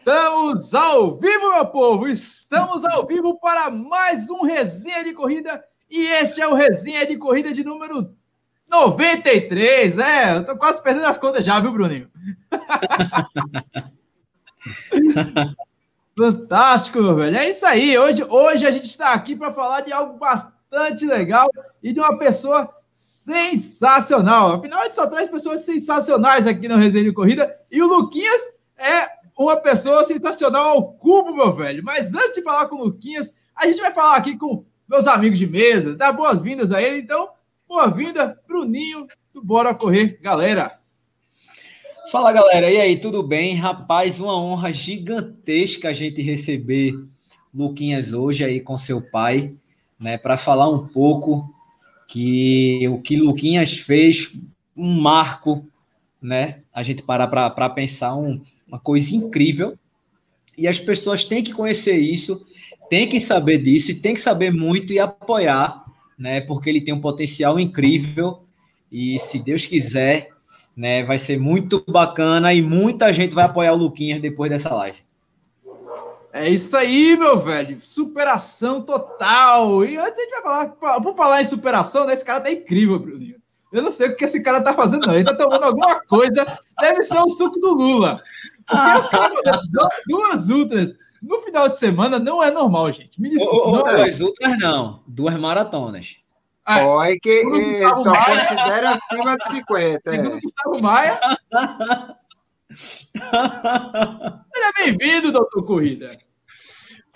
Estamos ao vivo, meu povo! Estamos ao vivo para mais um Resenha de Corrida e este é o Resenha de Corrida de número 93. É, eu tô quase perdendo as contas já, viu, Bruninho? Fantástico, meu velho. É isso aí. Hoje, hoje a gente está aqui para falar de algo bastante legal e de uma pessoa sensacional. Afinal, a gente só traz pessoas sensacionais aqui no Resenha de Corrida e o Luquinhas é uma pessoa sensacional ao cubo, meu velho. Mas antes de falar com o Luquinhas, a gente vai falar aqui com meus amigos de mesa, dar boas-vindas a ele. Então, boa-vinda, Bruninho, do Bora Correr, galera. Fala, galera. E aí, tudo bem? Rapaz, uma honra gigantesca a gente receber Luquinhas hoje aí com seu pai, né, para falar um pouco que o que Luquinhas fez, um marco, né? A gente parar para pensar um uma coisa incrível. E as pessoas têm que conhecer isso, têm que saber disso, e têm que saber muito e apoiar, né? Porque ele tem um potencial incrível. E se Deus quiser, né, vai ser muito bacana e muita gente vai apoiar o Luquinhas depois dessa live. É isso aí, meu velho. Superação total. E antes a gente vai falar, por falar em superação, né? Esse cara tá incrível, Bruninho. Eu não sei o que esse cara tá fazendo, não. Ele tá tomando alguma coisa. Deve ser o suco do Lula. Duas ultras no final de semana não é normal, gente. Me desculpa. não duas é. ultras não, duas maratonas. Ah, Olha que só Maia, considera acima de 50. Segundo é. Gustavo Maia. Seja bem-vindo, doutor Corrida.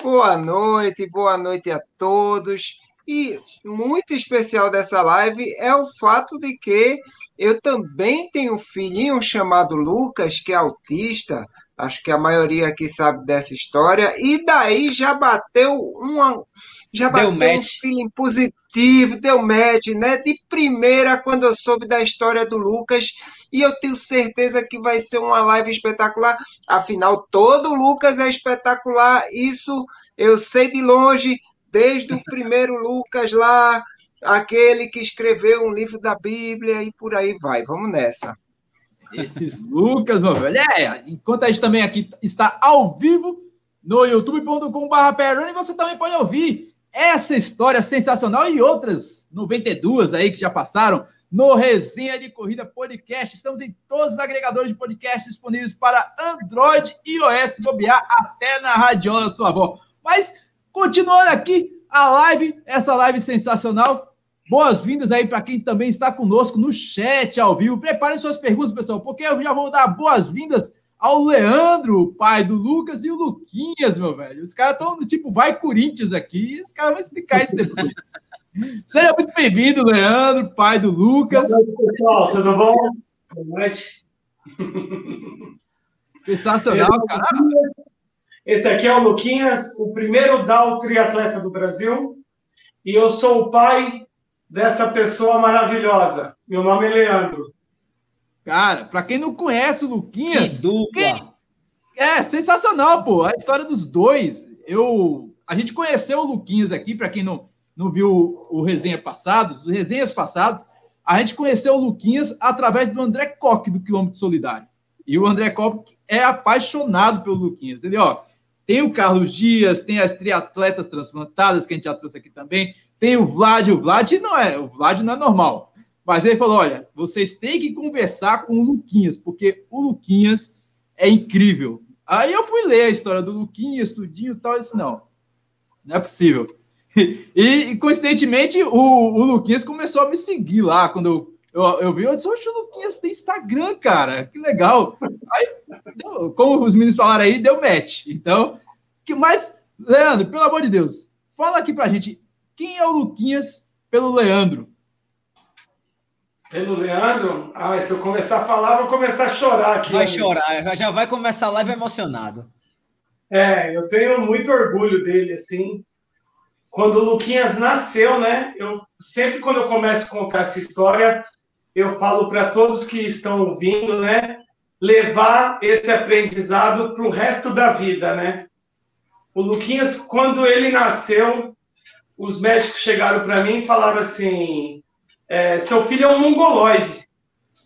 Boa noite, boa noite a todos. E muito especial dessa live é o fato de que eu também tenho um filhinho chamado Lucas, que é autista. Acho que a maioria aqui sabe dessa história. E daí já bateu uma. Já bateu deu um feeling positivo, deu match, né? De primeira, quando eu soube da história do Lucas. E eu tenho certeza que vai ser uma live espetacular. Afinal, todo Lucas é espetacular. Isso eu sei de longe desde o primeiro Lucas lá, aquele que escreveu um livro da Bíblia e por aí vai. Vamos nessa. Esses Lucas, meu velho. É, enquanto a gente também aqui está ao vivo no youtube.com.br, você também pode ouvir essa história sensacional e outras 92 aí que já passaram no Resenha de Corrida Podcast. Estamos em todos os agregadores de podcast disponíveis para Android e iOS, bobear até na radiola sua avó. Mas Continuando aqui a live, essa live sensacional. Boas-vindas aí para quem também está conosco no chat ao vivo. Preparem suas perguntas, pessoal, porque eu já vou dar boas-vindas ao Leandro, pai do Lucas, e o Luquinhas, meu velho. Os caras estão do tipo, vai Corinthians aqui, e os caras vão explicar isso depois. Seja muito bem-vindo, Leandro, pai do Lucas. Boa noite, pessoal, tudo bom? Boa noite. Sensacional, cara. Esse aqui é o Luquinhas, o primeiro DAO triatleta do Brasil. E eu sou o pai dessa pessoa maravilhosa. Meu nome é Leandro. Cara, para quem não conhece o Luquinhas. Que dupla! Quem... É sensacional, pô. A história dos dois. Eu, a gente conheceu o Luquinhas aqui, para quem não, não viu o resenha passado, os resenhas passados, a gente conheceu o Luquinhas através do André Koch do Quilômetro Solidário. E o André Koch é apaixonado pelo Luquinhas. Ele, ó, tem o Carlos Dias, tem as triatletas transplantadas, que a gente já trouxe aqui também. Tem o Vlad, o Vlad não é, o Vlad não é normal. Mas ele falou: olha, vocês têm que conversar com o Luquinhas, porque o Luquinhas é incrível. Aí eu fui ler a história do Luquinhas, tudinho e tal, e disse: não, não é possível. E, coincidentemente, o, o Luquinhas começou a me seguir lá quando eu eu, eu vi, eu disse, oxe, o Luquinhas tem Instagram, cara, que legal. Aí, como os meninos falaram aí, deu match. Então, que mais, Leandro, pelo amor de Deus, fala aqui pra gente, quem é o Luquinhas pelo Leandro? Pelo Leandro? Ah, se eu começar a falar, vou começar a chorar aqui. Vai amigo. chorar, já vai começar a live emocionado. É, eu tenho muito orgulho dele, assim. Quando o Luquinhas nasceu, né? Eu sempre quando eu começo a contar essa história, eu falo para todos que estão ouvindo, né? Levar esse aprendizado para o resto da vida, né? O Luquinhas, quando ele nasceu, os médicos chegaram para mim e falaram assim: é, seu filho é um mongoloide,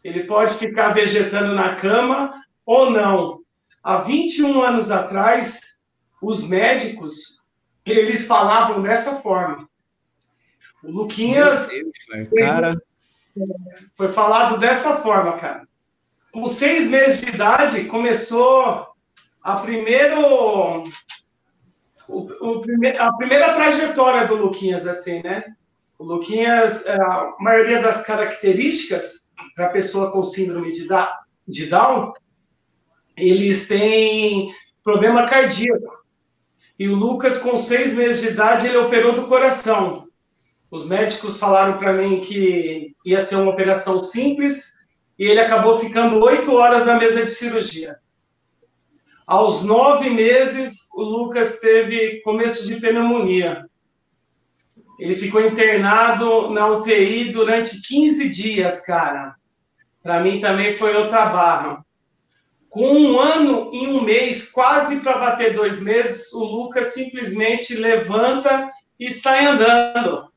ele pode ficar vegetando na cama ou não. há 21 anos atrás, os médicos, eles falavam dessa forma. O Luquinhas. Deus, cara. Foi falado dessa forma, cara. Com seis meses de idade, começou a primeiro. O, o a primeira trajetória do Luquinhas, assim, né? O Luquinhas, é, a maioria das características da pessoa com síndrome de Down, eles têm problema cardíaco. E o Lucas, com seis meses de idade, ele operou do coração. Os médicos falaram para mim que ia ser uma operação simples e ele acabou ficando oito horas na mesa de cirurgia. Aos nove meses, o Lucas teve começo de pneumonia. Ele ficou internado na UTI durante 15 dias, cara. Para mim também foi outra barra. Com um ano e um mês, quase para bater dois meses, o Lucas simplesmente levanta e sai andando.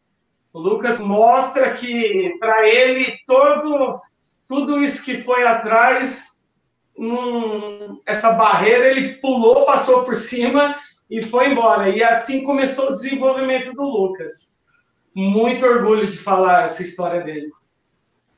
O Lucas mostra que para ele todo tudo isso que foi atrás, essa barreira ele pulou, passou por cima e foi embora. E assim começou o desenvolvimento do Lucas. Muito orgulho de falar essa história dele.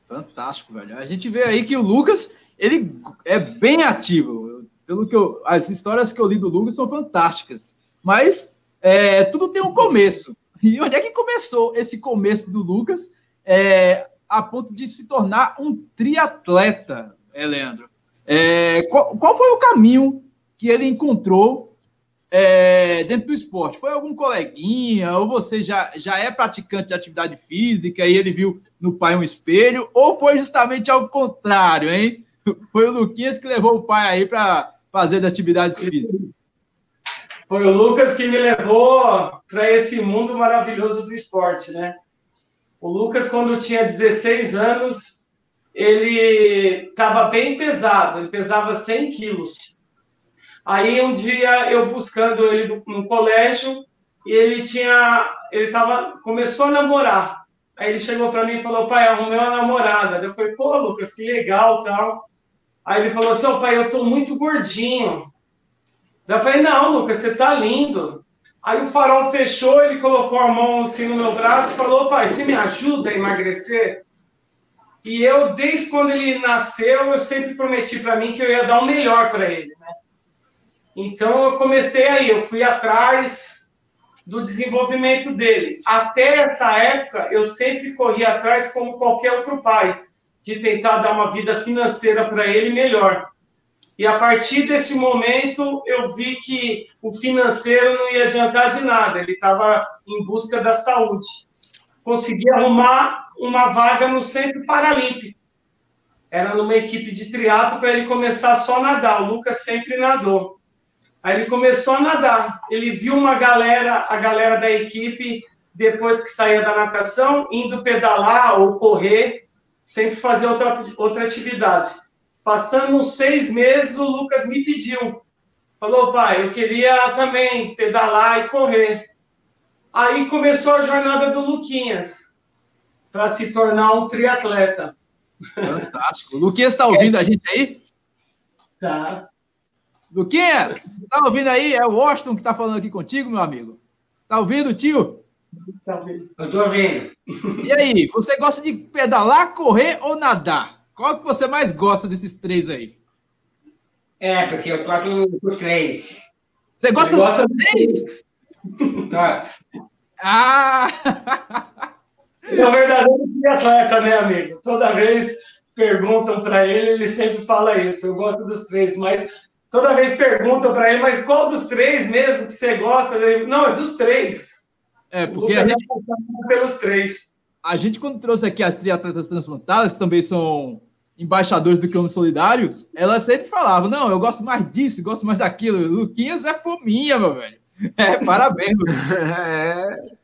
Fantástico, velho. A gente vê aí que o Lucas, ele é bem ativo. Pelo que eu, as histórias que eu li do Lucas são fantásticas. Mas é, tudo tem um começo. E onde é que começou esse começo do Lucas é, a ponto de se tornar um triatleta, é, Leandro? É, qual, qual, foi o caminho que ele encontrou é, dentro do esporte? Foi algum coleguinha? Ou você já, já é praticante de atividade física e ele viu no pai um espelho? Ou foi justamente ao contrário, hein? Foi o Luquinhas que levou o pai aí para fazer de atividades físicas. Foi o Lucas que me levou para esse mundo maravilhoso do esporte, né? O Lucas, quando tinha 16 anos, ele estava bem pesado, ele pesava 100 quilos. Aí um dia eu buscando ele no colégio e ele tinha, ele tava, começou a namorar. Aí ele chegou para mim e falou, pai, arrumei uma namorada. Eu falei, pô, Lucas, que legal, tal. Aí ele falou assim, pai, eu tô muito gordinho. Eu falei, não, Lucas, você tá lindo. Aí o farol fechou, ele colocou a mão assim no meu braço e falou, pai, você me ajuda a emagrecer? E eu, desde quando ele nasceu, eu sempre prometi para mim que eu ia dar o melhor para ele, né? Então eu comecei aí, eu fui atrás do desenvolvimento dele. Até essa época, eu sempre corri atrás como qualquer outro pai, de tentar dar uma vida financeira para ele melhor. E a partir desse momento, eu vi que o financeiro não ia adiantar de nada, ele estava em busca da saúde. Consegui arrumar uma vaga no Centro Paralímpico. Era numa equipe de triatlo para ele começar só a nadar. O Lucas sempre nadou. Aí ele começou a nadar. Ele viu uma galera, a galera da equipe, depois que saía da natação, indo pedalar ou correr, sempre fazer outra, outra atividade. Passando uns seis meses, o Lucas me pediu. Falou, pai, eu queria também pedalar e correr. Aí começou a jornada do Luquinhas, para se tornar um triatleta. Fantástico. O Luquinhas está ouvindo a gente aí? Tá. Luquinhas, está ouvindo aí? É o Washington que está falando aqui contigo, meu amigo. Está ouvindo, tio? Tá ouvindo. Eu estou ouvindo. E aí, você gosta de pedalar, correr ou nadar? Qual que você mais gosta desses três aí? É, porque eu toco por três. Você gosta, gosta dos três? Tá. Ah! É um verdadeiro atleta, né, amigo? Toda vez perguntam para ele, ele sempre fala isso. Eu gosto dos três, mas toda vez perguntam para ele, mas qual dos três mesmo que você gosta? Ele, não, é dos três. É, porque a gente... É pelos três. A gente, quando trouxe aqui as triatletas transplantadas, que também são embaixadores do Cão Solidários, elas sempre falavam: não, eu gosto mais disso, gosto mais daquilo. Luquinhas é fominha, meu velho. É, parabéns. É.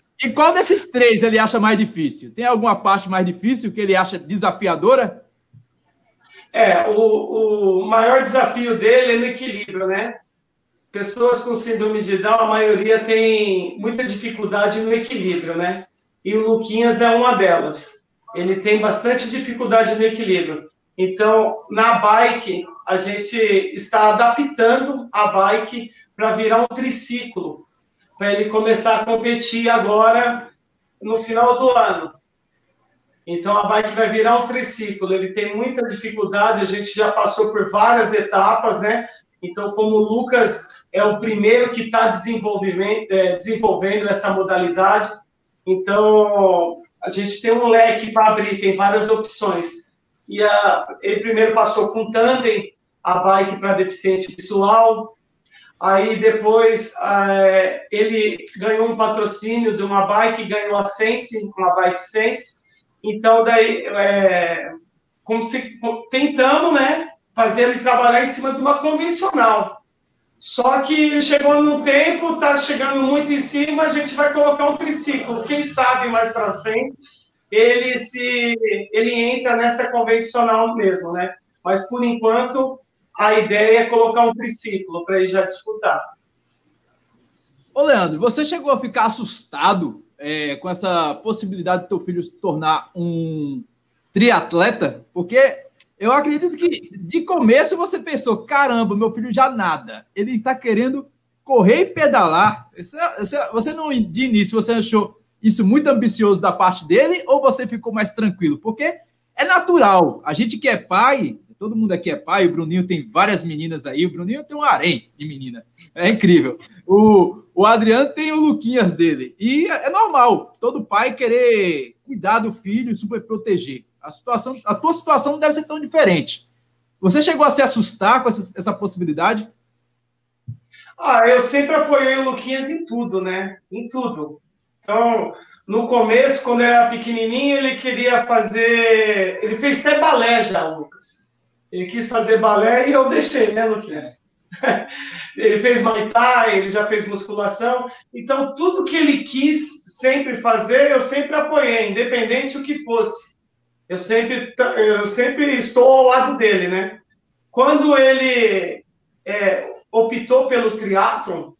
E qual desses três ele acha mais difícil? Tem alguma parte mais difícil que ele acha desafiadora? É, o, o maior desafio dele é no equilíbrio, né? Pessoas com síndrome de Down, a maioria tem muita dificuldade no equilíbrio, né? E o Luquinhas é uma delas ele tem bastante dificuldade no equilíbrio. Então, na bike, a gente está adaptando a bike para virar um triciclo, para ele começar a competir agora no final do ano. Então a bike vai virar um triciclo. Ele tem muita dificuldade, a gente já passou por várias etapas, né? Então, como o Lucas é o primeiro que está desenvolvendo, é, desenvolvendo essa modalidade, então a gente tem um leque para abrir, tem várias opções. E a, ele primeiro passou com tandem, a bike para deficiente visual, Aí depois é, ele ganhou um patrocínio de uma bike, ganhou a Sense, uma bike Sense. Então daí é, como se, tentamos, né, fazer ele trabalhar em cima de uma convencional. Só que chegou no tempo, está chegando muito em cima, a gente vai colocar um triciclo. Quem sabe mais para frente ele se ele entra nessa convencional mesmo, né? Mas por enquanto a ideia é colocar um triciclo para ele já disputar. Ô, Leandro, você chegou a ficar assustado é, com essa possibilidade de teu filho se tornar um triatleta? Porque eu acredito que de começo você pensou: caramba, meu filho já nada. Ele está querendo correr e pedalar. você não, de início, você achou isso muito ambicioso da parte dele ou você ficou mais tranquilo? Porque é natural. A gente que é pai, Todo mundo aqui é pai, o Bruninho tem várias meninas aí, o Bruninho tem um harém de menina. É incrível. O, o Adriano tem o Luquinhas dele. E é, é normal, todo pai querer cuidar do filho super proteger. A, situação, a tua situação não deve ser tão diferente. Você chegou a se assustar com essa, essa possibilidade? Ah, eu sempre apoiei o Luquinhas em tudo, né? Em tudo. Então, no começo, quando ele era pequenininho, ele queria fazer. Ele fez até balé já, Lucas. Ele quis fazer balé e eu deixei, né, Luquinhas? ele fez Muay Thai, ele já fez musculação. Então, tudo que ele quis sempre fazer, eu sempre apoiei, independente o que fosse. Eu sempre, eu sempre estou ao lado dele, né? Quando ele é, optou pelo triatlon,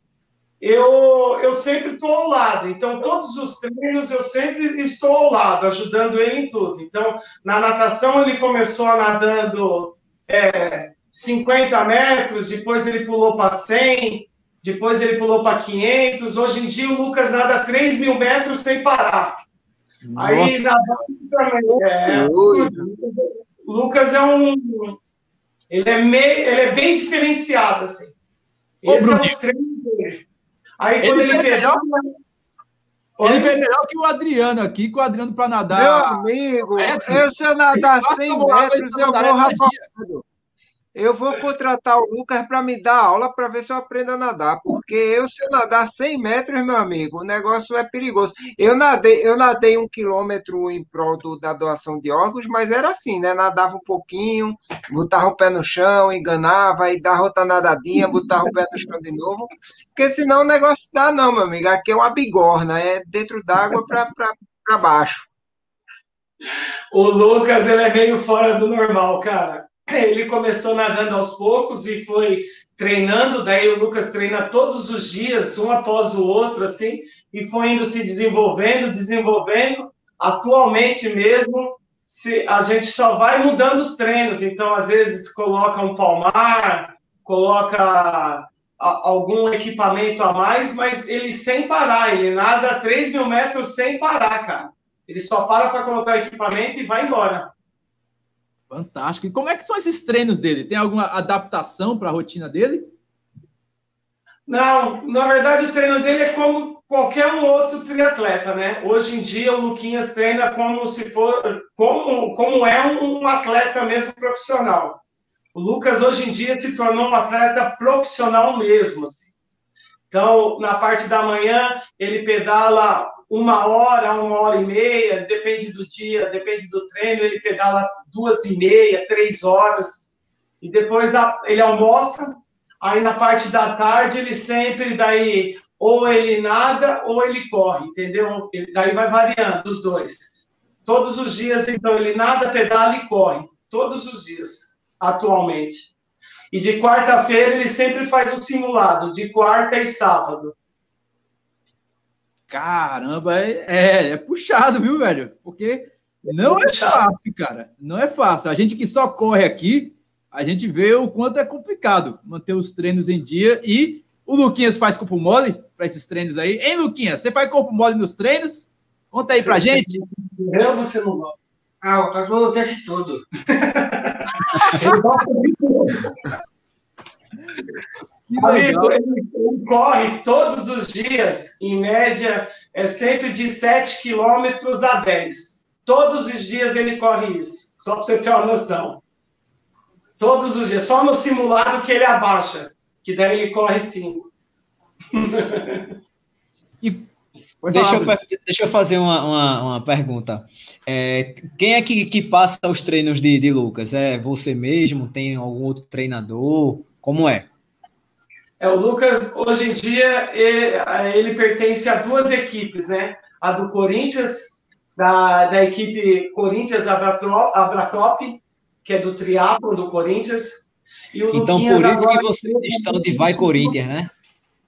eu, eu sempre estou ao lado. Então, todos os treinos eu sempre estou ao lado, ajudando ele em tudo. Então, na natação, ele começou nadando é, 50 metros, depois ele pulou para 100, depois ele pulou para 500. Hoje em dia o Lucas nada 3 mil metros sem parar. Nossa. Aí na é, o Lucas é um. Ele é, meio, ele é bem diferenciado, assim. Ô, Esse Bruno. é os treinos dele. Aí ele quando ele pegou. Ele foi melhor que o Adriano aqui, com o Adriano para nadar. Meu amigo, eu, se eu nadar 100 metros, eu morro afogado. Eu vou contratar o Lucas para me dar aula para ver se eu aprendo a nadar, porque eu, se eu nadar 100 metros, meu amigo, o negócio é perigoso. Eu nadei, eu nadei um quilômetro em prol do, da doação de órgãos, mas era assim, né? Nadava um pouquinho, botava o pé no chão, enganava, aí dava outra nadadinha, botava o pé no chão de novo, porque senão o negócio dá, não, meu amigo. Aqui é uma bigorna, é dentro d'água para baixo. O Lucas, ele é meio fora do normal, cara. Ele começou nadando aos poucos e foi treinando, daí o Lucas treina todos os dias, um após o outro, assim, e foi indo se desenvolvendo, desenvolvendo. Atualmente mesmo, se, a gente só vai mudando os treinos, então às vezes coloca um palmar, coloca algum equipamento a mais, mas ele sem parar, ele nada 3 mil metros sem parar, cara. Ele só para para colocar o equipamento e vai embora. Fantástico. E como é que são esses treinos dele? Tem alguma adaptação para a rotina dele? Não, na verdade o treino dele é como qualquer um outro triatleta, né? Hoje em dia o Luquinhas treina como se for, como, como é um atleta mesmo profissional. O Lucas hoje em dia se tornou um atleta profissional mesmo, assim. Então, na parte da manhã, ele pedala uma hora, uma hora e meia, depende do dia, depende do treino, ele pedala duas e meia, três horas, e depois ele almoça, aí na parte da tarde ele sempre daí, ou ele nada, ou ele corre, entendeu? Ele, daí vai variando os dois. Todos os dias, então, ele nada, pedala e corre, todos os dias, atualmente. E de quarta-feira ele sempre faz o simulado, de quarta e sábado. Caramba, é, é, é, puxado, viu, velho? Porque Não é fácil, cara. Não é fácil. A gente que só corre aqui, a gente vê o quanto é complicado manter os treinos em dia e o Luquinhas faz corpo mole para esses treinos aí. Hein, Luquinhas? Você faz corpo mole nos treinos? Conta aí pra gente. Eu você não gosta? Ah, o Cadu teste tudo. Amigo, ele, ele corre todos os dias, em média, é sempre de 7 quilômetros a 10. Todos os dias ele corre isso, só para você ter uma noção. Todos os dias, só no simulado que ele abaixa, que daí ele corre 5. deixa, eu, deixa eu fazer uma, uma, uma pergunta. É, quem é que, que passa os treinos de, de Lucas? É você mesmo? Tem algum outro treinador? Como é? É, o Lucas, hoje em dia, ele, ele pertence a duas equipes, né? A do Corinthians, da, da equipe Corinthians Abratop, que é do triatlo do Corinthians. então, Luquinhas por isso que vocês estão de Vai Corinthians, né?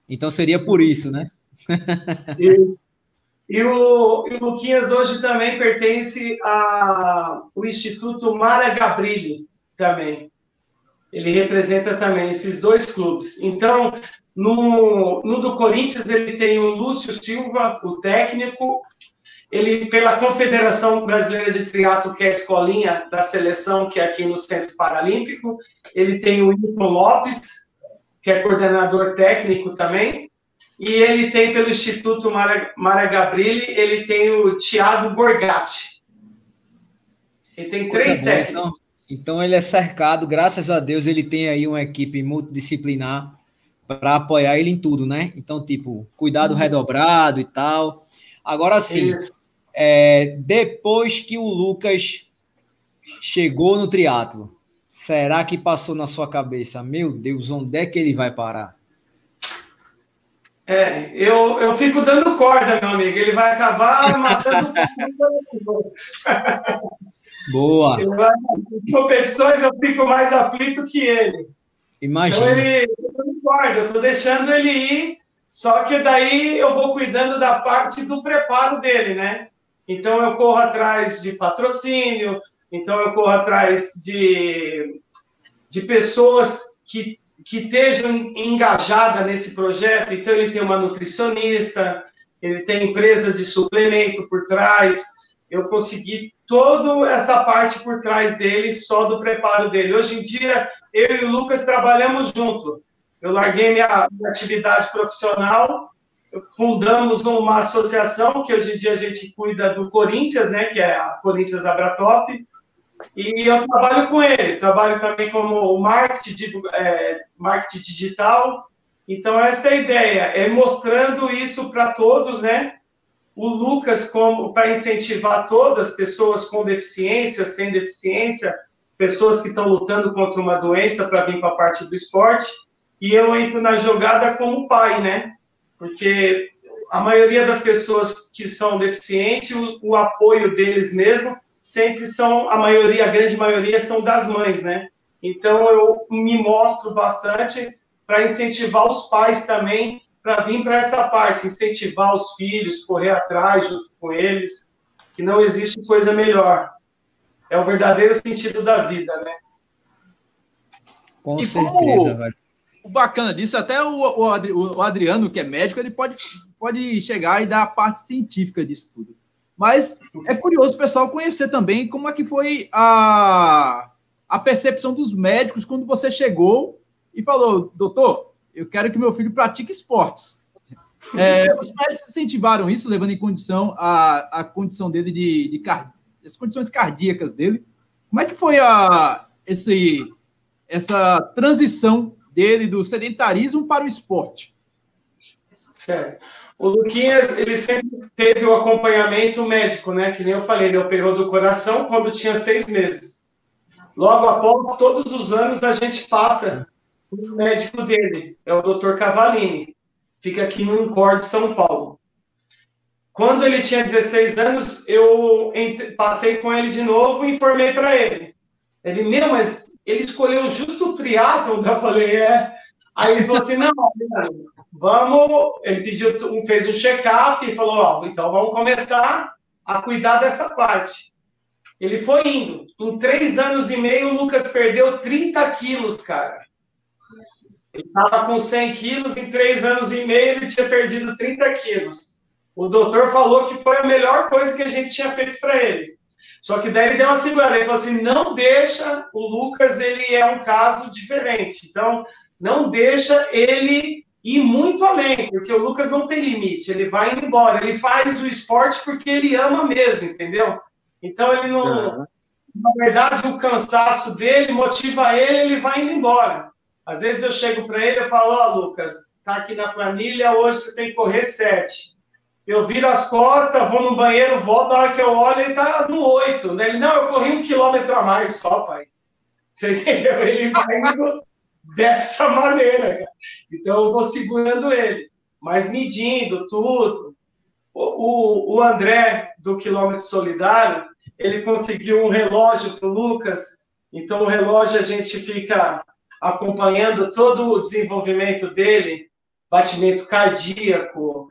Então seria por isso, né? e, e, o, e o Luquinhas hoje também pertence ao Instituto Mara Gabrilli, também. Ele representa também esses dois clubes. Então, no, no do Corinthians, ele tem o Lúcio Silva, o técnico. Ele, pela Confederação Brasileira de Triatlo, que é a escolinha da seleção, que é aqui no Centro Paralímpico. Ele tem o Hilton Lopes, que é coordenador técnico também. E ele tem, pelo Instituto Mara, Mara Gabrilli, ele tem o Tiago Borgatti. Ele tem três técnicos. Então. Ele é cercado, graças a Deus, ele tem aí uma equipe multidisciplinar para apoiar ele em tudo, né? Então, tipo, cuidado uhum. redobrado e tal. Agora sim, é, depois que o Lucas chegou no triatlo, será que passou na sua cabeça, meu Deus, onde é que ele vai parar? É, eu, eu fico dando corda, meu amigo. Ele vai acabar matando Boa. Em competições eu fico mais aflito que ele. Imagina. Então ele, eu dando corda, eu estou deixando ele ir, só que daí eu vou cuidando da parte do preparo dele, né? Então eu corro atrás de patrocínio, então eu corro atrás de, de pessoas que que estejam engajada nesse projeto. Então, ele tem uma nutricionista, ele tem empresas de suplemento por trás. Eu consegui toda essa parte por trás dele, só do preparo dele. Hoje em dia, eu e o Lucas trabalhamos junto. Eu larguei minha, minha atividade profissional, fundamos uma associação que hoje em dia a gente cuida do Corinthians, né, que é a Corinthians Abratop, e eu trabalho com ele, trabalho também como marketing, é, marketing digital. Então, essa é a ideia, é mostrando isso para todos, né? O Lucas, como para incentivar todas, pessoas com deficiência, sem deficiência, pessoas que estão lutando contra uma doença para vir para a parte do esporte. E eu entro na jogada como pai, né? Porque a maioria das pessoas que são deficientes, o, o apoio deles mesmo sempre são, a maioria, a grande maioria são das mães, né? Então eu me mostro bastante para incentivar os pais também para vir para essa parte, incentivar os filhos, correr atrás junto com eles, que não existe coisa melhor. É o verdadeiro sentido da vida, né? Com e certeza, velho. O bacana disso, até o, o, Adriano, que é médico, ele pode, pode chegar e dar a parte científica disso tudo. Mas é curioso o pessoal conhecer também como é que foi a, a percepção dos médicos quando você chegou e falou, doutor, eu quero que meu filho pratique esportes. É, os médicos incentivaram isso, levando em condição a, a condição dele de, de as condições cardíacas dele. Como é que foi a, esse, essa transição dele do sedentarismo para o esporte? Certo. O Luquinhas, ele sempre teve o acompanhamento médico, né? Que nem eu falei, ele operou do coração quando tinha seis meses. Logo após, todos os anos, a gente passa o médico dele, é o Dr. Cavalini. Fica aqui no Incorde, São Paulo. Quando ele tinha 16 anos, eu passei com ele de novo e informei para ele. Ele, meu, mas ele escolheu justo o triatlon. Eu falei, é. Aí ele falou assim, não, vamos, ele pediu, fez um check-up e falou, ó, então vamos começar a cuidar dessa parte. Ele foi indo. Em três anos e meio, o Lucas perdeu 30 quilos, cara. Ele estava com 100 quilos, em três anos e meio ele tinha perdido 30 quilos. O doutor falou que foi a melhor coisa que a gente tinha feito para ele. Só que daí ele deu uma segurada, ele falou assim, não deixa, o Lucas, ele é um caso diferente. Então, não deixa ele ir muito além, porque o Lucas não tem limite, ele vai indo embora, ele faz o esporte porque ele ama mesmo, entendeu? Então ele não. Uhum. Na verdade, o cansaço dele motiva ele, ele vai indo embora. Às vezes eu chego para ele e falo: Ó, oh, Lucas, tá aqui na planilha, hoje você tem que correr sete. Eu viro as costas, vou no banheiro, volto, a hora que eu olho, ele tá no oito. Né? Ele, não, eu corri um quilômetro a mais só, pai. Você entendeu? Ele vai indo dessa maneira, cara. Então eu vou segurando ele, mas medindo tudo. O, o, o André, do Quilômetro Solidário, ele conseguiu um relógio para o Lucas, então o relógio a gente fica acompanhando todo o desenvolvimento dele, batimento cardíaco.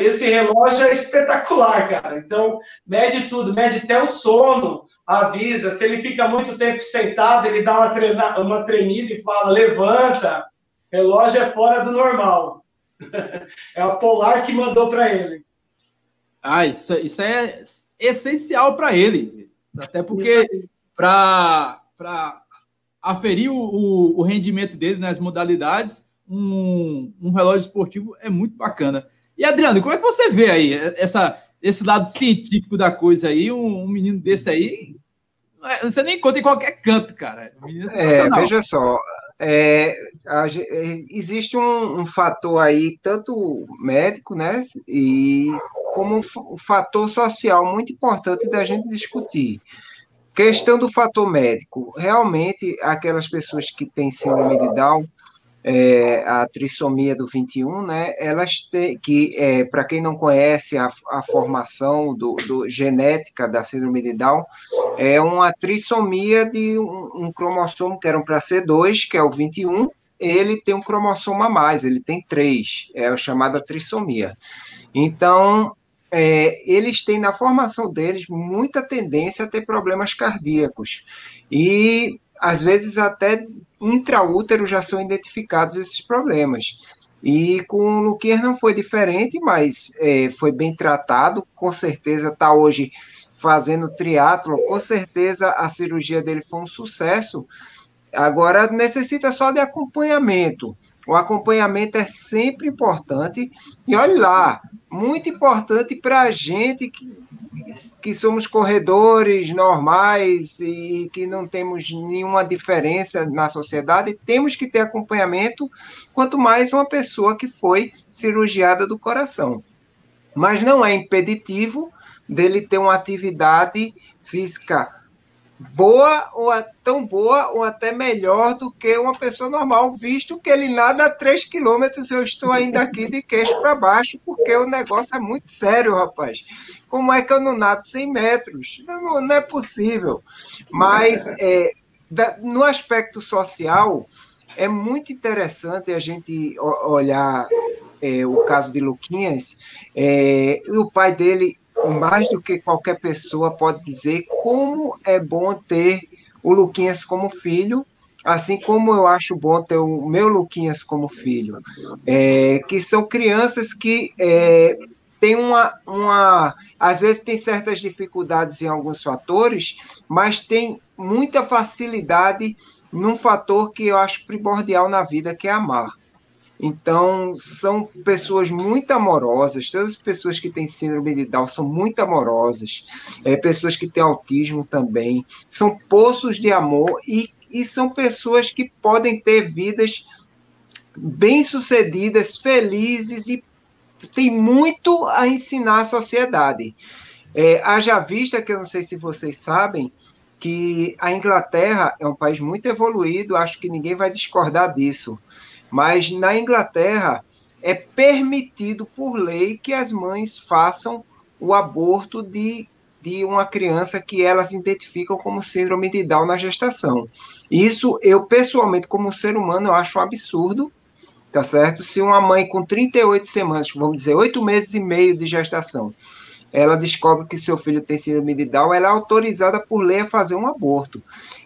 Esse relógio é espetacular, cara. Então, mede tudo, mede até o sono, avisa. Se ele fica muito tempo sentado, ele dá uma, treina, uma tremida e fala: levanta. Relógio é fora do normal. é a Polar que mandou para ele. Ah, isso, isso é essencial para ele. Até porque para aferir o, o, o, rendimento dele nas modalidades, um, um relógio esportivo é muito bacana. E Adriano, como é que você vê aí essa, esse lado científico da coisa aí? Um, um menino desse aí é, você nem encontra em qualquer canto, cara. É, é veja só, é, a, é, existe um, um, fator aí, tanto médico, né, e como um, um fator social muito importante da gente discutir. Questão do fator médico, realmente aquelas pessoas que têm síndrome de Down, é, a trissomia do 21, né, elas têm que, é, para quem não conhece a, a formação do, do, genética da síndrome de Down, é uma trissomia de um, um cromossomo que era para ser dois, que é o 21, ele tem um cromossomo a mais, ele tem três, é a chamada trissomia. Então, é, eles têm na formação deles muita tendência a ter problemas cardíacos. E às vezes até intraútero já são identificados esses problemas. E com o Luquinhas não foi diferente, mas é, foi bem tratado, com certeza está hoje fazendo triatlo, com certeza a cirurgia dele foi um sucesso. Agora necessita só de acompanhamento. O acompanhamento é sempre importante. E olha lá, muito importante para a gente que que somos corredores normais e que não temos nenhuma diferença na sociedade, temos que ter acompanhamento, quanto mais uma pessoa que foi cirurgiada do coração. Mas não é impeditivo dele ter uma atividade física boa ou tão boa ou até melhor do que uma pessoa normal, visto que ele nada a 3 quilômetros, eu estou ainda aqui de queixo para baixo, porque o negócio é muito sério, rapaz. Como é que eu não nado 100 metros? Não, não é possível. Mas é, da, no aspecto social, é muito interessante a gente olhar é, o caso de Luquinhas. É, o pai dele mais do que qualquer pessoa pode dizer como é bom ter o Luquinhas como filho, assim como eu acho bom ter o meu Luquinhas como filho, é, que são crianças que é, têm uma, uma, às vezes tem certas dificuldades em alguns fatores, mas tem muita facilidade num fator que eu acho primordial na vida, que é amar. Então, são pessoas muito amorosas, todas as pessoas que têm síndrome de Down são muito amorosas, é, pessoas que têm autismo também, são poços de amor e, e são pessoas que podem ter vidas bem-sucedidas, felizes e tem muito a ensinar à sociedade. É, haja vista que eu não sei se vocês sabem, que a Inglaterra é um país muito evoluído, acho que ninguém vai discordar disso. Mas na Inglaterra é permitido por lei que as mães façam o aborto de, de uma criança que elas identificam como síndrome de Down na gestação. Isso eu pessoalmente como ser humano eu acho um absurdo, tá certo? Se uma mãe com 38 semanas, vamos dizer, 8 meses e meio de gestação, ela descobre que seu filho tem síndrome de Down, ela é autorizada por lei a fazer um aborto.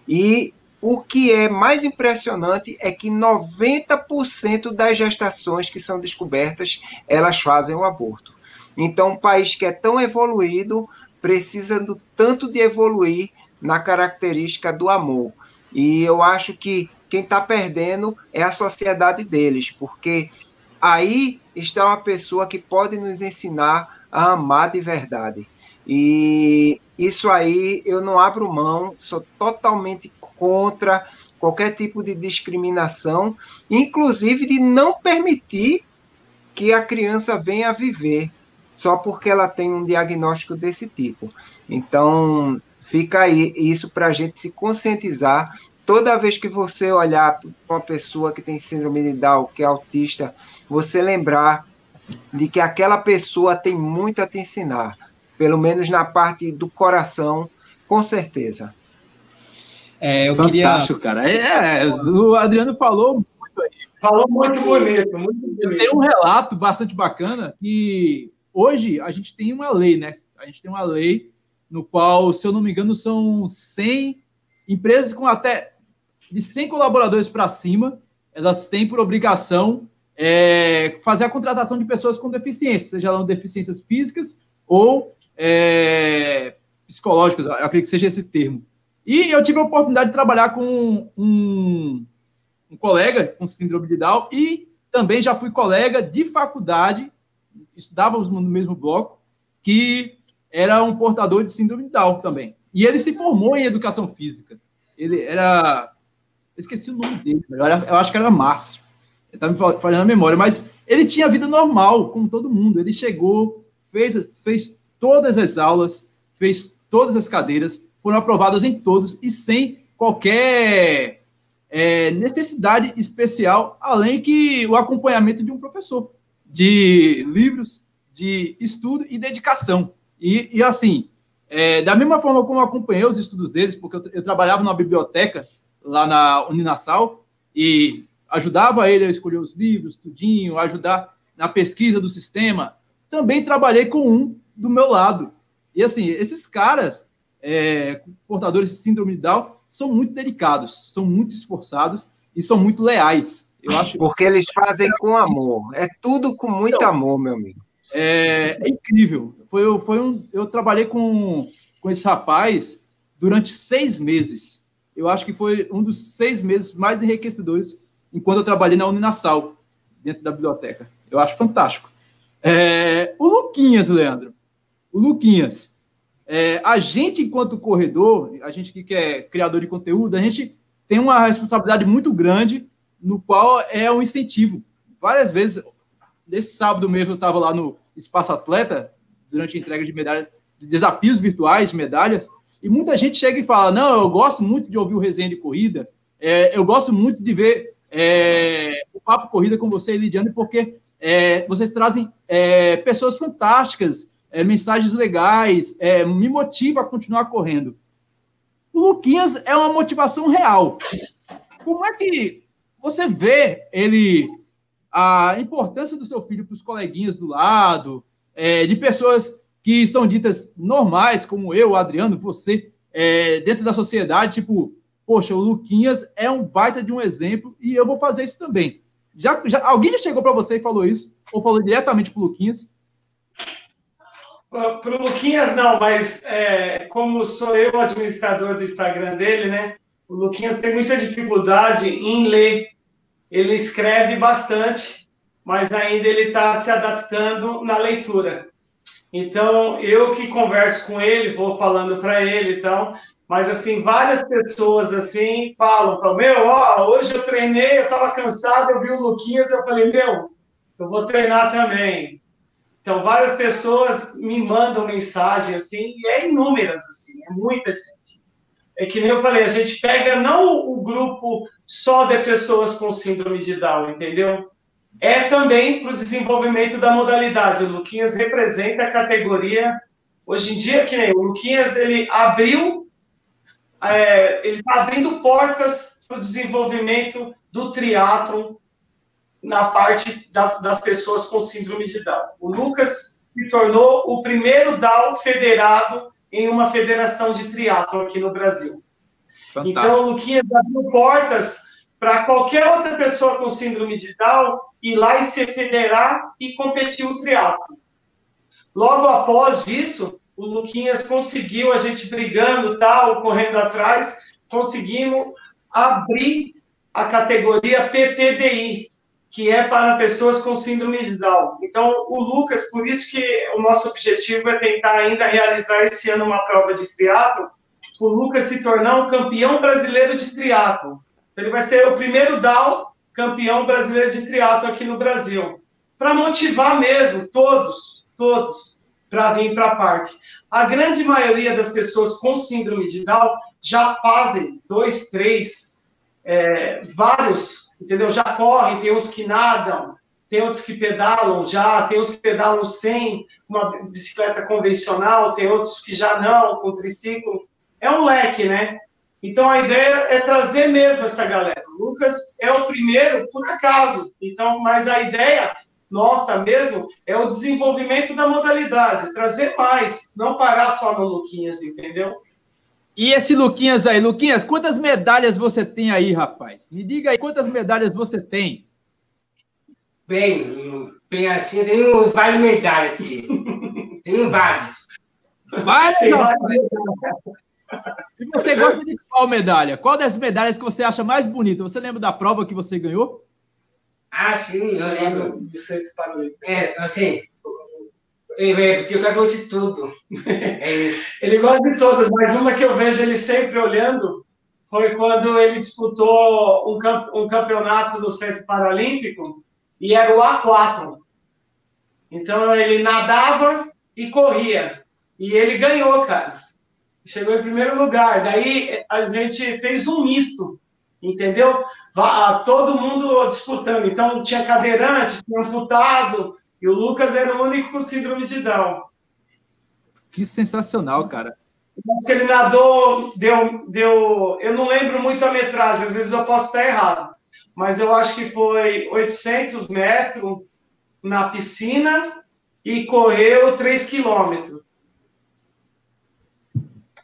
E o que é mais impressionante é que 90% das gestações que são descobertas, elas fazem o aborto. Então, um país que é tão evoluído precisa do tanto de evoluir na característica do amor. E eu acho que quem está perdendo é a sociedade deles, porque aí está uma pessoa que pode nos ensinar a amar de verdade. E isso aí eu não abro mão, sou totalmente contra qualquer tipo de discriminação, inclusive de não permitir que a criança venha viver só porque ela tem um diagnóstico desse tipo. Então, fica aí isso para a gente se conscientizar. Toda vez que você olhar para uma pessoa que tem síndrome de Down, que é autista, você lembrar de que aquela pessoa tem muito a te ensinar, pelo menos na parte do coração, com certeza. É, eu Fantástico, queria... cara. É, o Adriano falou muito aí. Falou muito bonito, muito bonito. Tem um relato bastante bacana que hoje a gente tem uma lei, né? A gente tem uma lei no qual, se eu não me engano, são 100 empresas com até de 100 colaboradores para cima, elas têm por obrigação é, fazer a contratação de pessoas com deficiências, seja elas deficiências físicas ou é, psicológicas, eu acredito que seja esse termo. E eu tive a oportunidade de trabalhar com um, um colega com síndrome de Down e também já fui colega de faculdade estudávamos no mesmo bloco, que era um portador de síndrome de Down também. E ele se formou em educação física. Ele era. Eu esqueci o nome dele, eu acho que era Márcio. Está me falando a memória, mas ele tinha vida normal, como todo mundo. Ele chegou, fez, fez todas as aulas, fez todas as cadeiras, foram aprovadas em todos e sem qualquer é, necessidade especial, além que o acompanhamento de um professor de livros, de estudo e dedicação. E, e assim, é, da mesma forma como eu acompanhei os estudos deles, porque eu, eu trabalhava numa biblioteca lá na Uninasal e ajudava ele a escolher os livros, tudinho, ajudar na pesquisa do sistema, também trabalhei com um do meu lado. E assim, esses caras, é, portadores de síndrome de Down, são muito dedicados, são muito esforçados e são muito leais. Eu acho Porque eles fazem com amor. É tudo com muito então, amor, meu amigo. É, é, incrível. Foi, foi um, eu trabalhei com, com esse rapaz durante seis meses. Eu acho que foi um dos seis meses mais enriquecedores enquanto eu trabalhei na Uninasal, dentro da biblioteca. Eu acho fantástico. É, o Luquinhas, Leandro. O Luquinhas. É, a gente, enquanto corredor, a gente que é criador de conteúdo, a gente tem uma responsabilidade muito grande no qual é um incentivo. Várias vezes, nesse sábado mesmo, eu estava lá no Espaço Atleta, durante a entrega de medalhas, de desafios virtuais de medalhas, e muita gente chega e fala: Não, eu gosto muito de ouvir o resenha de corrida, é, eu gosto muito de ver é, o Papo Corrida com você, Lidiane, porque é, vocês trazem é, pessoas fantásticas, é, mensagens legais, é, me motiva a continuar correndo. O Luquinhas é uma motivação real. Como é que você vê ele a importância do seu filho para os coleguinhas do lado, é, de pessoas que são ditas normais, como eu, Adriano, você, dentro da sociedade, tipo, poxa, o Luquinhas é um baita de um exemplo e eu vou fazer isso também. Já, já alguém já chegou para você e falou isso? Ou falou diretamente para o Luquinhas? Para o Luquinhas, não, mas é, como sou eu o administrador do Instagram dele, né? O Luquinhas tem muita dificuldade em ler ele escreve bastante, mas ainda ele está se adaptando na leitura. Então, eu que converso com ele, vou falando para ele e tal, mas assim, várias pessoas assim falam, falam meu, ó, hoje eu treinei, eu estava cansado, eu vi o Luquinhas, eu falei, meu, eu vou treinar também. Então, várias pessoas me mandam mensagem assim, e é inúmeras, assim, é muita gente é que nem eu falei, a gente pega não o grupo só de pessoas com síndrome de Down, entendeu? É também para o desenvolvimento da modalidade. O Luquinhas representa a categoria. Hoje em dia, que nem o Luquinhas, ele abriu, é, ele está abrindo portas para o desenvolvimento do triatlon na parte da, das pessoas com síndrome de Down. O Lucas se tornou o primeiro DAO federado em uma federação de triatlo aqui no Brasil. Fantástico. Então, o Luquinhas abriu portas para qualquer outra pessoa com síndrome de Down ir lá e se federar e competir o triatlo. Logo após isso, o Luquinhas conseguiu, a gente brigando, tal, correndo atrás, conseguimos abrir a categoria PTDI, que é para pessoas com síndrome de Down. Então, o Lucas, por isso que o nosso objetivo é tentar ainda realizar esse ano uma prova de triatlo, o Lucas se tornar um campeão brasileiro de triatlo. Ele vai ser o primeiro Down campeão brasileiro de triatlo aqui no Brasil. Para motivar mesmo todos, todos, para vir para a parte. A grande maioria das pessoas com síndrome de Down já fazem dois, três, é, vários entendeu? Já correm, tem uns que nadam, tem outros que pedalam já, tem uns que pedalam sem uma bicicleta convencional, tem outros que já não, com triciclo. É um leque, né? Então a ideia é trazer mesmo essa galera. O Lucas é o primeiro, por acaso. Então, mas a ideia nossa mesmo é o desenvolvimento da modalidade, trazer mais, não parar só no Luquinhas, entendeu? E esse Luquinhas aí, Luquinhas, quantas medalhas você tem aí, rapaz? Me diga aí quantas medalhas você tem. Bem, bem assim, eu tenho várias medalhas aqui. tenho várias. Várias, rapaz? Se você gosta de qual medalha? Qual das medalhas que você acha mais bonita? Você lembra da prova que você ganhou? Ah, sim, eu lembro. É, assim, é, porque eu quero de tudo. É ele gosta de todas, mas uma que eu vejo ele sempre olhando foi quando ele disputou um, camp um campeonato no Centro Paralímpico e era o A4. Então ele nadava e corria. E ele ganhou, cara. Chegou em primeiro lugar. Daí a gente fez um misto, entendeu? Todo mundo disputando. Então tinha cadeirante, tinha amputado, e o Lucas era o único com síndrome de Down. Que sensacional, cara. Ele nadou, deu, deu. Eu não lembro muito a metragem, às vezes eu posso estar errado, mas eu acho que foi 800 metros na piscina e correu 3 quilômetros.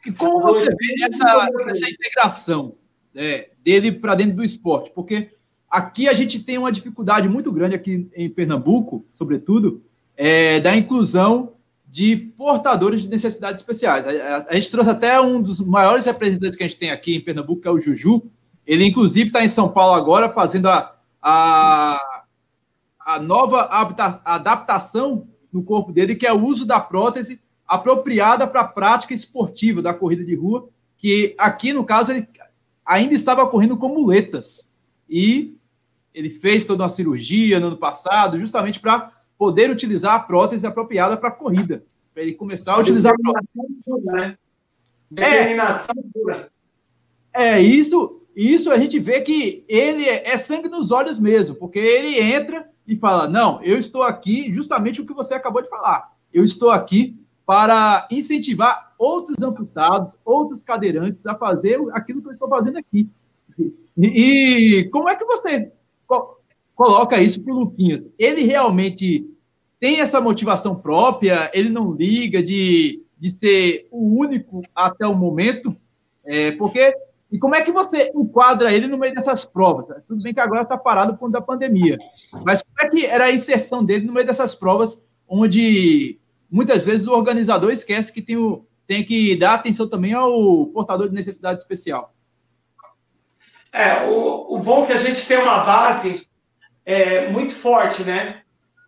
E como você vê essa, essa integração né, dele para dentro do esporte? Porque Aqui a gente tem uma dificuldade muito grande aqui em Pernambuco, sobretudo, é, da inclusão de portadores de necessidades especiais. A, a, a, gente trouxe até um dos maiores representantes que a gente tem aqui em Pernambuco, que é o Juju. Ele, inclusive, está em São Paulo agora fazendo a, a, a nova adaptação no corpo dele, que é o uso da prótese apropriada para a prática esportiva da corrida de rua, que aqui, no caso, ele ainda estava correndo com muletas. E ele fez toda uma cirurgia no ano passado, justamente para poder utilizar a prótese apropriada para a corrida. Para ele começar a utilizar a prótese. Pura, né? Determinação é, pura. É, isso, isso a gente vê que ele é, é sangue nos olhos mesmo, porque ele entra e fala: Não, eu estou aqui, justamente o que você acabou de falar. Eu estou aqui para incentivar outros amputados, outros cadeirantes a fazer aquilo que eu estou fazendo aqui. E, e como é que você coloca isso para o Luquinhas. Ele realmente tem essa motivação própria, ele não liga de, de ser o único até o momento, é, porque. E como é que você enquadra ele no meio dessas provas? Tudo bem que agora está parado por conta da pandemia, mas como é que era a inserção dele no meio dessas provas, onde muitas vezes o organizador esquece que tem, o, tem que dar atenção também ao portador de necessidade especial? É, o, o bom é que a gente tem uma base é, muito forte, né?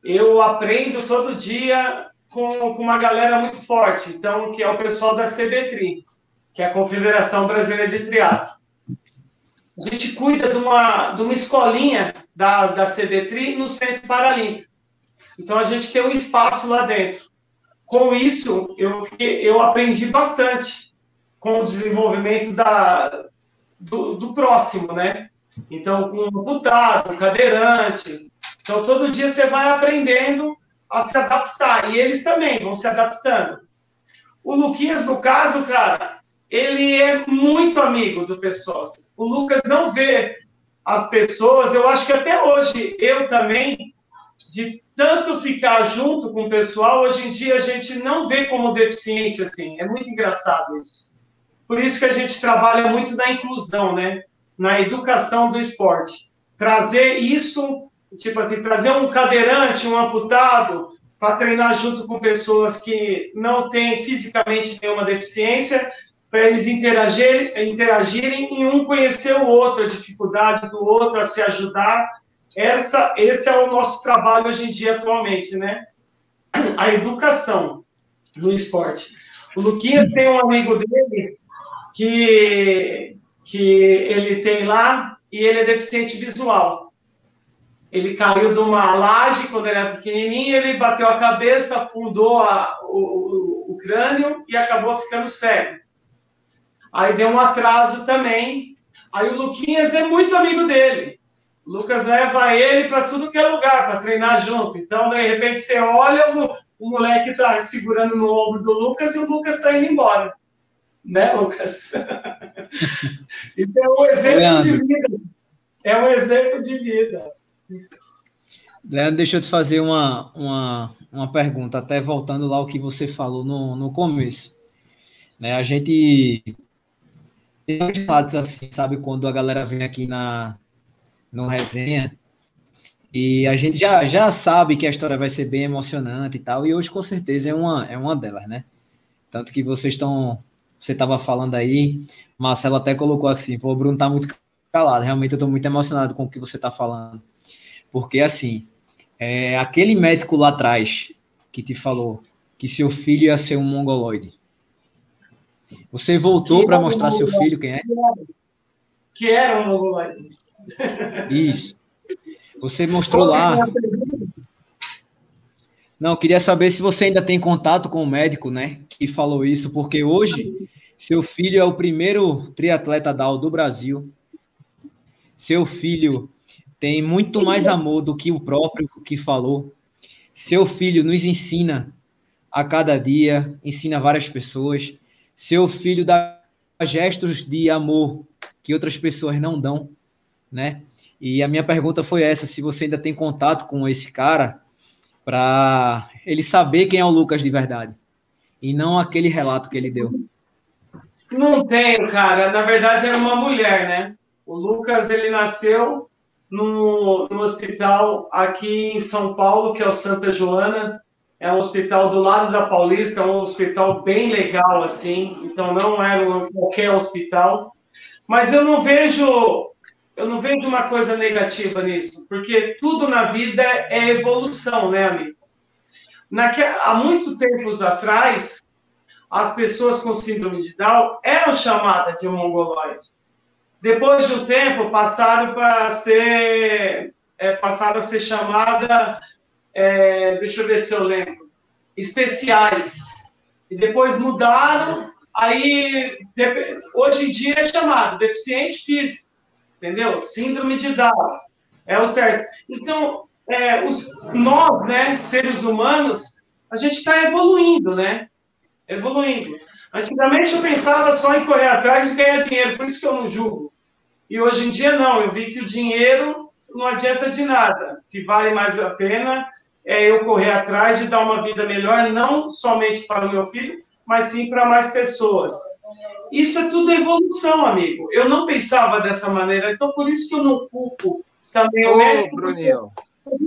Eu aprendo todo dia com, com uma galera muito forte, então, que é o pessoal da CBTRI, que é a Confederação Brasileira de Triatlo. A gente cuida de uma, de uma escolinha da, da CBTRI no Centro Paralímpico. Então, a gente tem um espaço lá dentro. Com isso, eu, eu aprendi bastante com o desenvolvimento da, do, do próximo, né? Então, com amputado, cadeirante. Então, todo dia você vai aprendendo a se adaptar. E eles também vão se adaptando. O Luquinhas, no caso, cara, ele é muito amigo do pessoal. O Lucas não vê as pessoas, eu acho que até hoje, eu também, de tanto ficar junto com o pessoal, hoje em dia a gente não vê como deficiente assim. É muito engraçado isso. Por isso que a gente trabalha muito na inclusão, né? Na educação do esporte. Trazer isso, tipo assim, trazer um cadeirante, um amputado, para treinar junto com pessoas que não têm fisicamente nenhuma deficiência, para eles interagirem, interagirem e um conhecer o outro, a dificuldade do outro, a se ajudar. Essa, esse é o nosso trabalho hoje em dia, atualmente, né? A educação no esporte. O Luquinhas tem um amigo dele que, que ele tem lá e ele é deficiente visual. Ele caiu de uma laje quando ele era pequenininho, ele bateu a cabeça, afundou a, o, o, o crânio e acabou ficando cego. Aí deu um atraso também. Aí o Luquinhas é muito amigo dele. O Lucas leva ele para tudo que é lugar, para treinar junto. Então, de repente, você olha, o, o moleque está segurando no ombro do Lucas e o Lucas está indo embora né, Lucas? então, é um exemplo Leandro. de vida. É um exemplo de vida. Leandro, deixa eu te fazer uma, uma, uma pergunta, até voltando lá ao que você falou no, no começo. Né, a gente tem relatos assim, sabe, quando a galera vem aqui na no resenha e a gente já, já sabe que a história vai ser bem emocionante e tal, e hoje com certeza é uma, é uma delas, né? Tanto que vocês estão você estava falando aí, Marcelo até colocou assim, pô, o Bruno tá muito calado, realmente eu estou muito emocionado com o que você está falando. Porque, assim, é, aquele médico lá atrás que te falou que seu filho ia ser um mongoloide, você voltou para mostrar seu filho quem é? Que era um mongoloide. Isso. Você mostrou lá. Não, queria saber se você ainda tem contato com o médico, né, que falou isso, porque hoje seu filho é o primeiro triatleta DAO do Brasil. Seu filho tem muito mais amor do que o próprio que falou. Seu filho nos ensina a cada dia, ensina várias pessoas. Seu filho dá gestos de amor que outras pessoas não dão, né? E a minha pergunta foi essa: se você ainda tem contato com esse cara, para ele saber quem é o Lucas de verdade e não aquele relato que ele deu. Não tenho, cara. Na verdade, era uma mulher, né? O Lucas, ele nasceu no, no hospital aqui em São Paulo, que é o Santa Joana. É um hospital do lado da Paulista, é um hospital bem legal, assim. Então, não era qualquer hospital. Mas eu não vejo eu não vejo uma coisa negativa nisso, porque tudo na vida é evolução, né, amigo? Naque, há muito tempos atrás, as pessoas com síndrome de Down eram chamadas de mongoloides. Depois de um tempo, passaram para ser, é, passaram a ser chamada, é, deixa eu ver se eu lembro, especiais. E depois mudaram, aí hoje em dia é chamado deficiente físico entendeu? Síndrome de Down, é o certo. Então, é, os, nós, né, seres humanos, a gente está evoluindo, né? Evoluindo. Antigamente eu pensava só em correr atrás e ganhar dinheiro, por isso que eu não julgo. E hoje em dia não, eu vi que o dinheiro não adianta de nada. Que vale mais a pena é eu correr atrás de dar uma vida melhor, não somente para o meu filho, mas sim para mais pessoas. Isso é tudo evolução, amigo. Eu não pensava dessa maneira, então por isso que eu não culpo também o Ô, médico. Bruninho.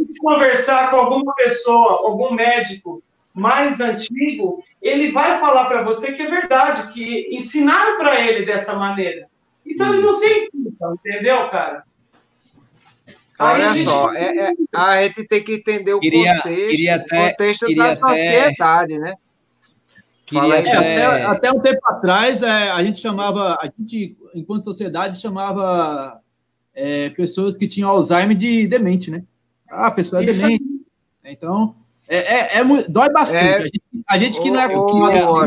Se conversar com alguma pessoa, algum médico mais antigo, ele vai falar para você que é verdade, que ensinaram para ele dessa maneira. Então ele não tem culpa, entendeu, cara? Olha gente... só, é, é, a gente tem que entender o queria, contexto, queria até, contexto da sociedade, até... né? Queria é, até, até, um tempo atrás, é, a gente chamava, a gente, enquanto sociedade, chamava é, pessoas que tinham Alzheimer de demente, né? Ah, a pessoa é demente. Então, é, é, é dói bastante. É. A gente, a, gente, que não é o que Leandro,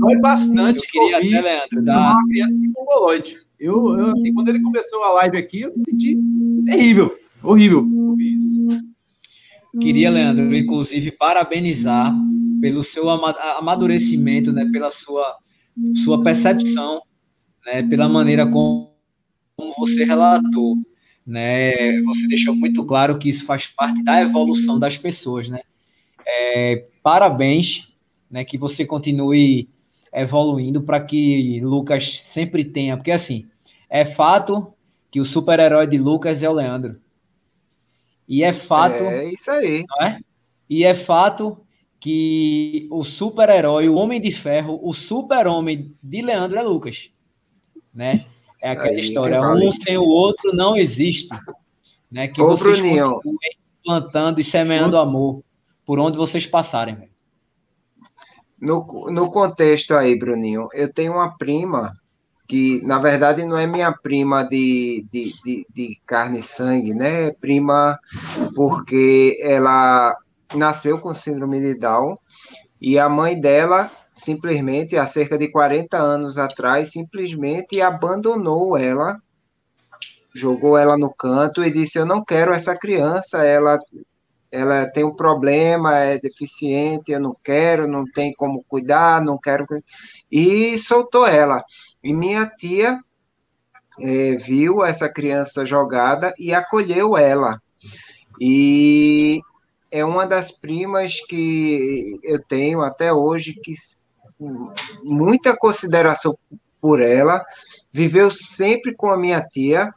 dói bastante. Eu queria até, Leandro, da criança mongoloide. Eu, eu, assim, quando ele começou a live aqui, eu me senti terrível, horrível. Queria, Leandro, inclusive, parabenizar pelo seu amadurecimento, né, pela sua, sua percepção, né, pela maneira como, como você relatou. né? Você deixou muito claro que isso faz parte da evolução das pessoas, né? É, parabéns, né? Que você continue evoluindo para que Lucas sempre tenha, porque assim, é fato que o super-herói de Lucas é o Leandro. E é fato. É isso aí. É? E é fato que o super-herói, o Homem de Ferro, o super-homem de Leandro é Lucas. Né? É aquela aí, história, um sem o outro não existe. Né? Que Ô, vocês Bruninho. continuem plantando e semeando amor por onde vocês passarem. No, no contexto aí, Bruninho, eu tenho uma prima que, na verdade, não é minha prima de, de, de, de carne e sangue, né? É prima porque ela nasceu com síndrome de Down e a mãe dela simplesmente, há cerca de 40 anos atrás, simplesmente abandonou ela, jogou ela no canto e disse: Eu não quero essa criança, ela ela tem um problema, é deficiente, eu não quero, não tem como cuidar, não quero. E soltou ela. E minha tia é, viu essa criança jogada e acolheu ela. E é uma das primas que eu tenho até hoje, que muita consideração por ela, viveu sempre com a minha tia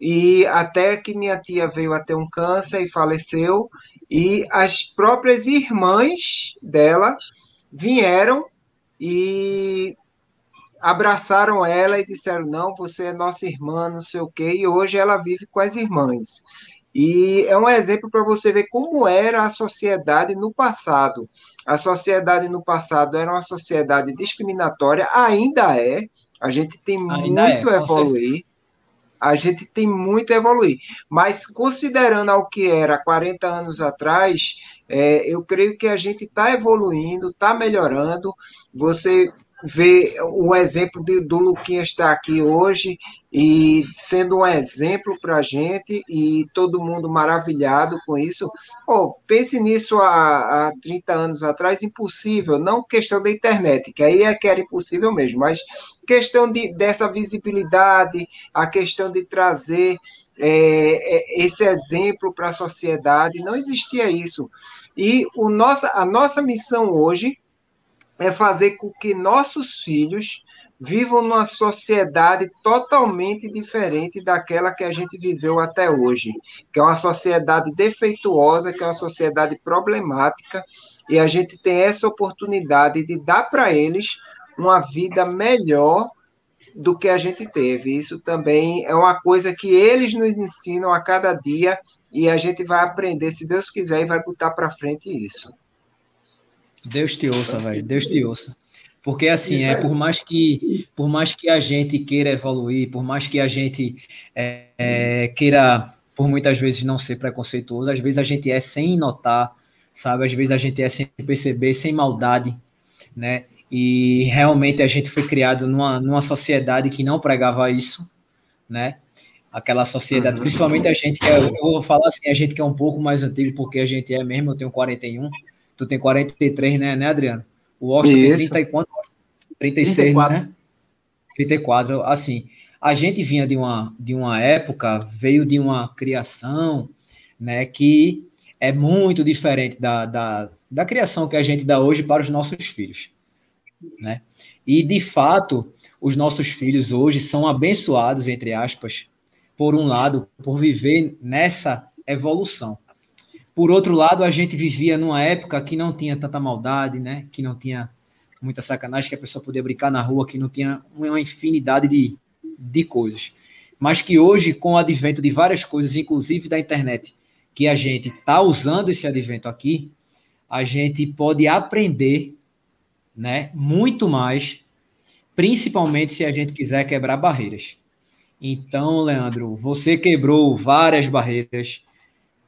e até que minha tia veio a ter um câncer e faleceu, e as próprias irmãs dela vieram e abraçaram ela e disseram: Não, você é nossa irmã, não sei o quê, e hoje ela vive com as irmãs. E é um exemplo para você ver como era a sociedade no passado. A sociedade no passado era uma sociedade discriminatória, ainda é. A gente tem ainda muito é, a evoluir a gente tem muito a evoluir. Mas considerando ao que era 40 anos atrás, é, eu creio que a gente está evoluindo, está melhorando. Você ver o exemplo de, do Luquinha estar aqui hoje e sendo um exemplo para a gente e todo mundo maravilhado com isso. Pense nisso há, há 30 anos atrás, impossível, não questão da internet, que aí é que era impossível mesmo, mas questão de, dessa visibilidade, a questão de trazer é, é esse exemplo para a sociedade, não existia isso. E o nossa, a nossa missão hoje é fazer com que nossos filhos vivam numa sociedade totalmente diferente daquela que a gente viveu até hoje, que é uma sociedade defeituosa, que é uma sociedade problemática, e a gente tem essa oportunidade de dar para eles uma vida melhor do que a gente teve. Isso também é uma coisa que eles nos ensinam a cada dia e a gente vai aprender, se Deus quiser, e vai botar para frente isso. Deus te ouça, velho. Deus te ouça. Porque assim, é por mais que por mais que a gente queira evoluir, por mais que a gente é, é, queira, por muitas vezes não ser preconceituoso, às vezes a gente é sem notar, sabe? Às vezes a gente é sem perceber, sem maldade, né? E realmente a gente foi criado numa, numa sociedade que não pregava isso, né? Aquela sociedade, uhum. principalmente a gente que é, eu vou falar assim, a gente que é um pouco mais antigo, porque a gente é mesmo, eu tenho 41, Tu tem 43, né, né Adriano? O Washington tem 30 e quanto? 36, 34. né? 34. Assim, a gente vinha de uma, de uma época, veio de uma criação, né, que é muito diferente da, da, da criação que a gente dá hoje para os nossos filhos, né? E, de fato, os nossos filhos hoje são abençoados, entre aspas, por um lado, por viver nessa evolução. Por outro lado, a gente vivia numa época que não tinha tanta maldade, né? Que não tinha muita sacanagem, que a pessoa podia brincar na rua, que não tinha uma infinidade de, de coisas. Mas que hoje, com o advento de várias coisas, inclusive da internet, que a gente está usando esse advento aqui, a gente pode aprender né, muito mais, principalmente se a gente quiser quebrar barreiras. Então, Leandro, você quebrou várias barreiras,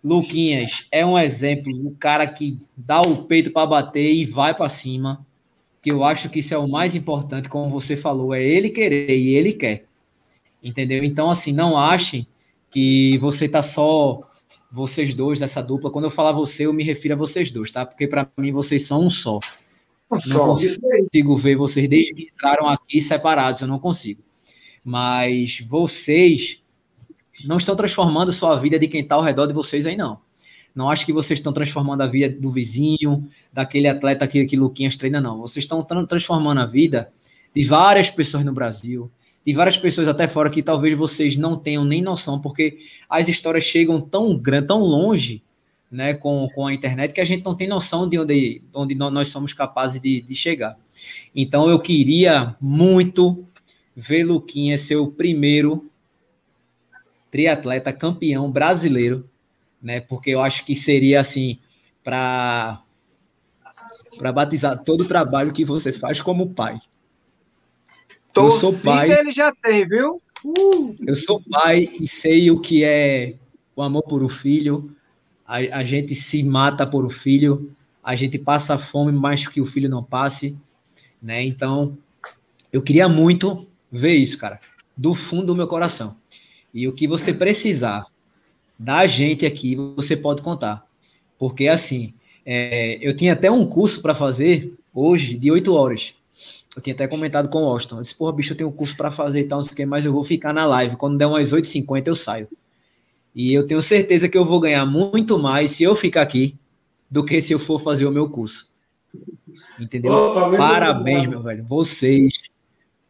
Luquinhas é um exemplo, o cara que dá o peito para bater e vai para cima. Que eu acho que isso é o mais importante, como você falou, é ele querer e ele quer. Entendeu? Então, assim, não achem que você tá só vocês dois dessa dupla. Quando eu falar você, eu me refiro a vocês dois, tá? Porque para mim vocês são um só. Um não consigo ver vocês desde que entraram aqui separados, eu não consigo. Mas vocês não estão transformando só a vida de quem está ao redor de vocês aí, não. Não acho que vocês estão transformando a vida do vizinho, daquele atleta que, que Luquinhas treina, não. Vocês estão transformando a vida de várias pessoas no Brasil, de várias pessoas até fora que talvez vocês não tenham nem noção, porque as histórias chegam tão grande, tão longe, né, com, com a internet, que a gente não tem noção de onde, onde nós somos capazes de, de chegar. Então eu queria muito ver Luquinha ser o primeiro triatleta campeão brasileiro, né? Porque eu acho que seria assim para para batizar todo o trabalho que você faz como pai. Torcida eu sou pai, ele já tem, viu? Uh! Eu sou pai e sei o que é o amor por o filho. A, a gente se mata por o filho, a gente passa fome mais que o filho não passe, né? Então, eu queria muito ver isso, cara, do fundo do meu coração. E o que você precisar da gente aqui, você pode contar. Porque, assim, é, eu tinha até um curso para fazer hoje, de oito horas. Eu tinha até comentado com o Austin. Eu disse, porra, bicho, eu tenho um curso para fazer e tal, não sei o que, mas eu vou ficar na live. Quando der umas 8h50, eu saio. E eu tenho certeza que eu vou ganhar muito mais se eu ficar aqui do que se eu for fazer o meu curso. Entendeu? Opa, Parabéns, meu velho. Vocês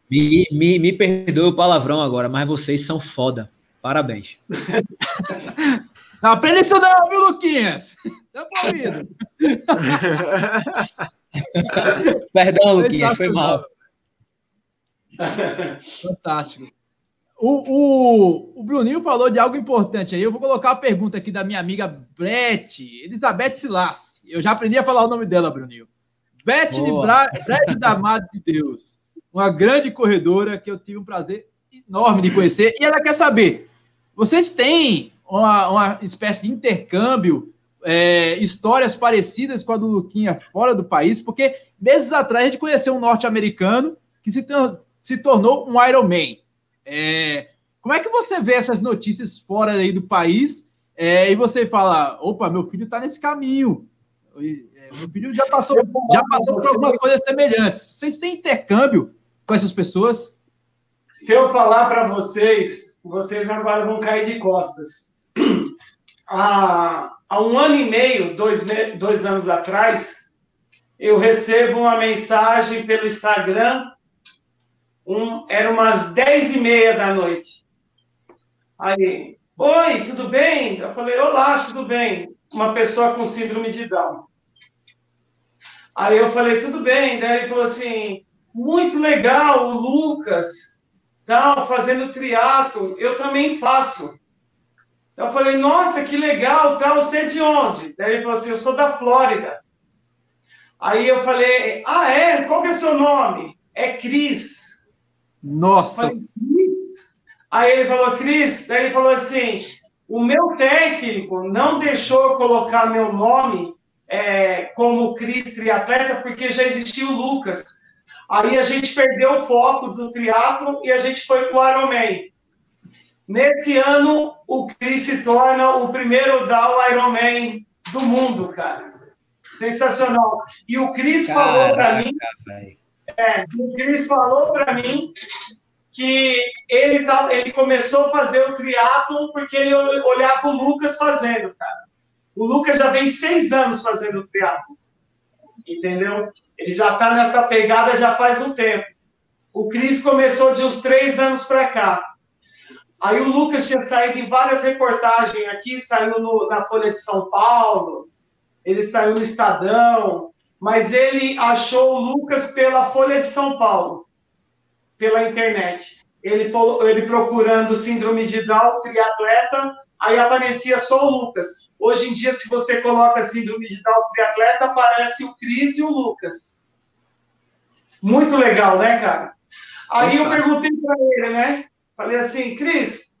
me, me, me perdoe o palavrão agora, mas vocês são foda. Parabéns. Não aprenda isso não, viu, Luquinhas? Tá ouvido. Perdão, Luquinhas, foi mal. Fantástico. O, o, o Bruninho falou de algo importante aí. Eu vou colocar a pergunta aqui da minha amiga Brett, Elizabeth Silas. Eu já aprendi a falar o nome dela, Bruninho. Beth de Bra... Brett da Madre de Deus uma grande corredora que eu tive um prazer enorme de conhecer. E ela quer saber: vocês têm uma, uma espécie de intercâmbio, é, histórias parecidas com a do Luquinha fora do país? Porque meses atrás a gente conheceu um norte-americano que se, se tornou um Ironman. É, como é que você vê essas notícias fora aí do país é, e você fala: opa, meu filho está nesse caminho. É, meu filho já passou, já passou por algumas coisas semelhantes. Vocês têm intercâmbio com essas pessoas? Se eu falar para vocês, vocês agora vão cair de costas. Há, há um ano e meio, dois, dois anos atrás, eu recebo uma mensagem pelo Instagram, um, era umas dez e meia da noite. Aí, oi, tudo bem? Eu falei, olá, tudo bem? Uma pessoa com síndrome de Down. Aí eu falei, tudo bem. Daí ele falou assim, muito legal, o Lucas, tal, fazendo triatlo, eu também faço. Eu falei, nossa, que legal, tal, você é de onde? Daí ele falou assim, eu sou da Flórida. Aí eu falei, ah, é? Qual que é seu nome? É Cris. Nossa. Falei, Aí ele falou, Cris, daí ele falou assim, o meu técnico não deixou eu colocar meu nome é, como Cris triatleta, porque já existia o Lucas. Aí a gente perdeu o foco do triatlo e a gente foi para o Ironman. Nesse ano, o Chris se torna o primeiro Down Ironman do mundo, cara. Sensacional. E o Chris Caraca, falou para mim. É, o Chris falou para mim que ele, tá, ele começou a fazer o triatlo porque ele olhava o Lucas fazendo, cara. O Lucas já vem seis anos fazendo o triatlo. Entendeu? Ele já está nessa pegada já faz um tempo. O Cris começou de uns três anos para cá. Aí o Lucas tinha saído em várias reportagens aqui, saiu no, na Folha de São Paulo, ele saiu no Estadão, mas ele achou o Lucas pela Folha de São Paulo, pela internet. Ele, ele procurando síndrome de Down, triatleta, aí aparecia só o Lucas. Hoje em dia, se você coloca síndrome de Down triatleta, aparece o Cris e o Lucas. Muito legal, né, cara? Aí eu perguntei para ele, né? Falei assim, Cris,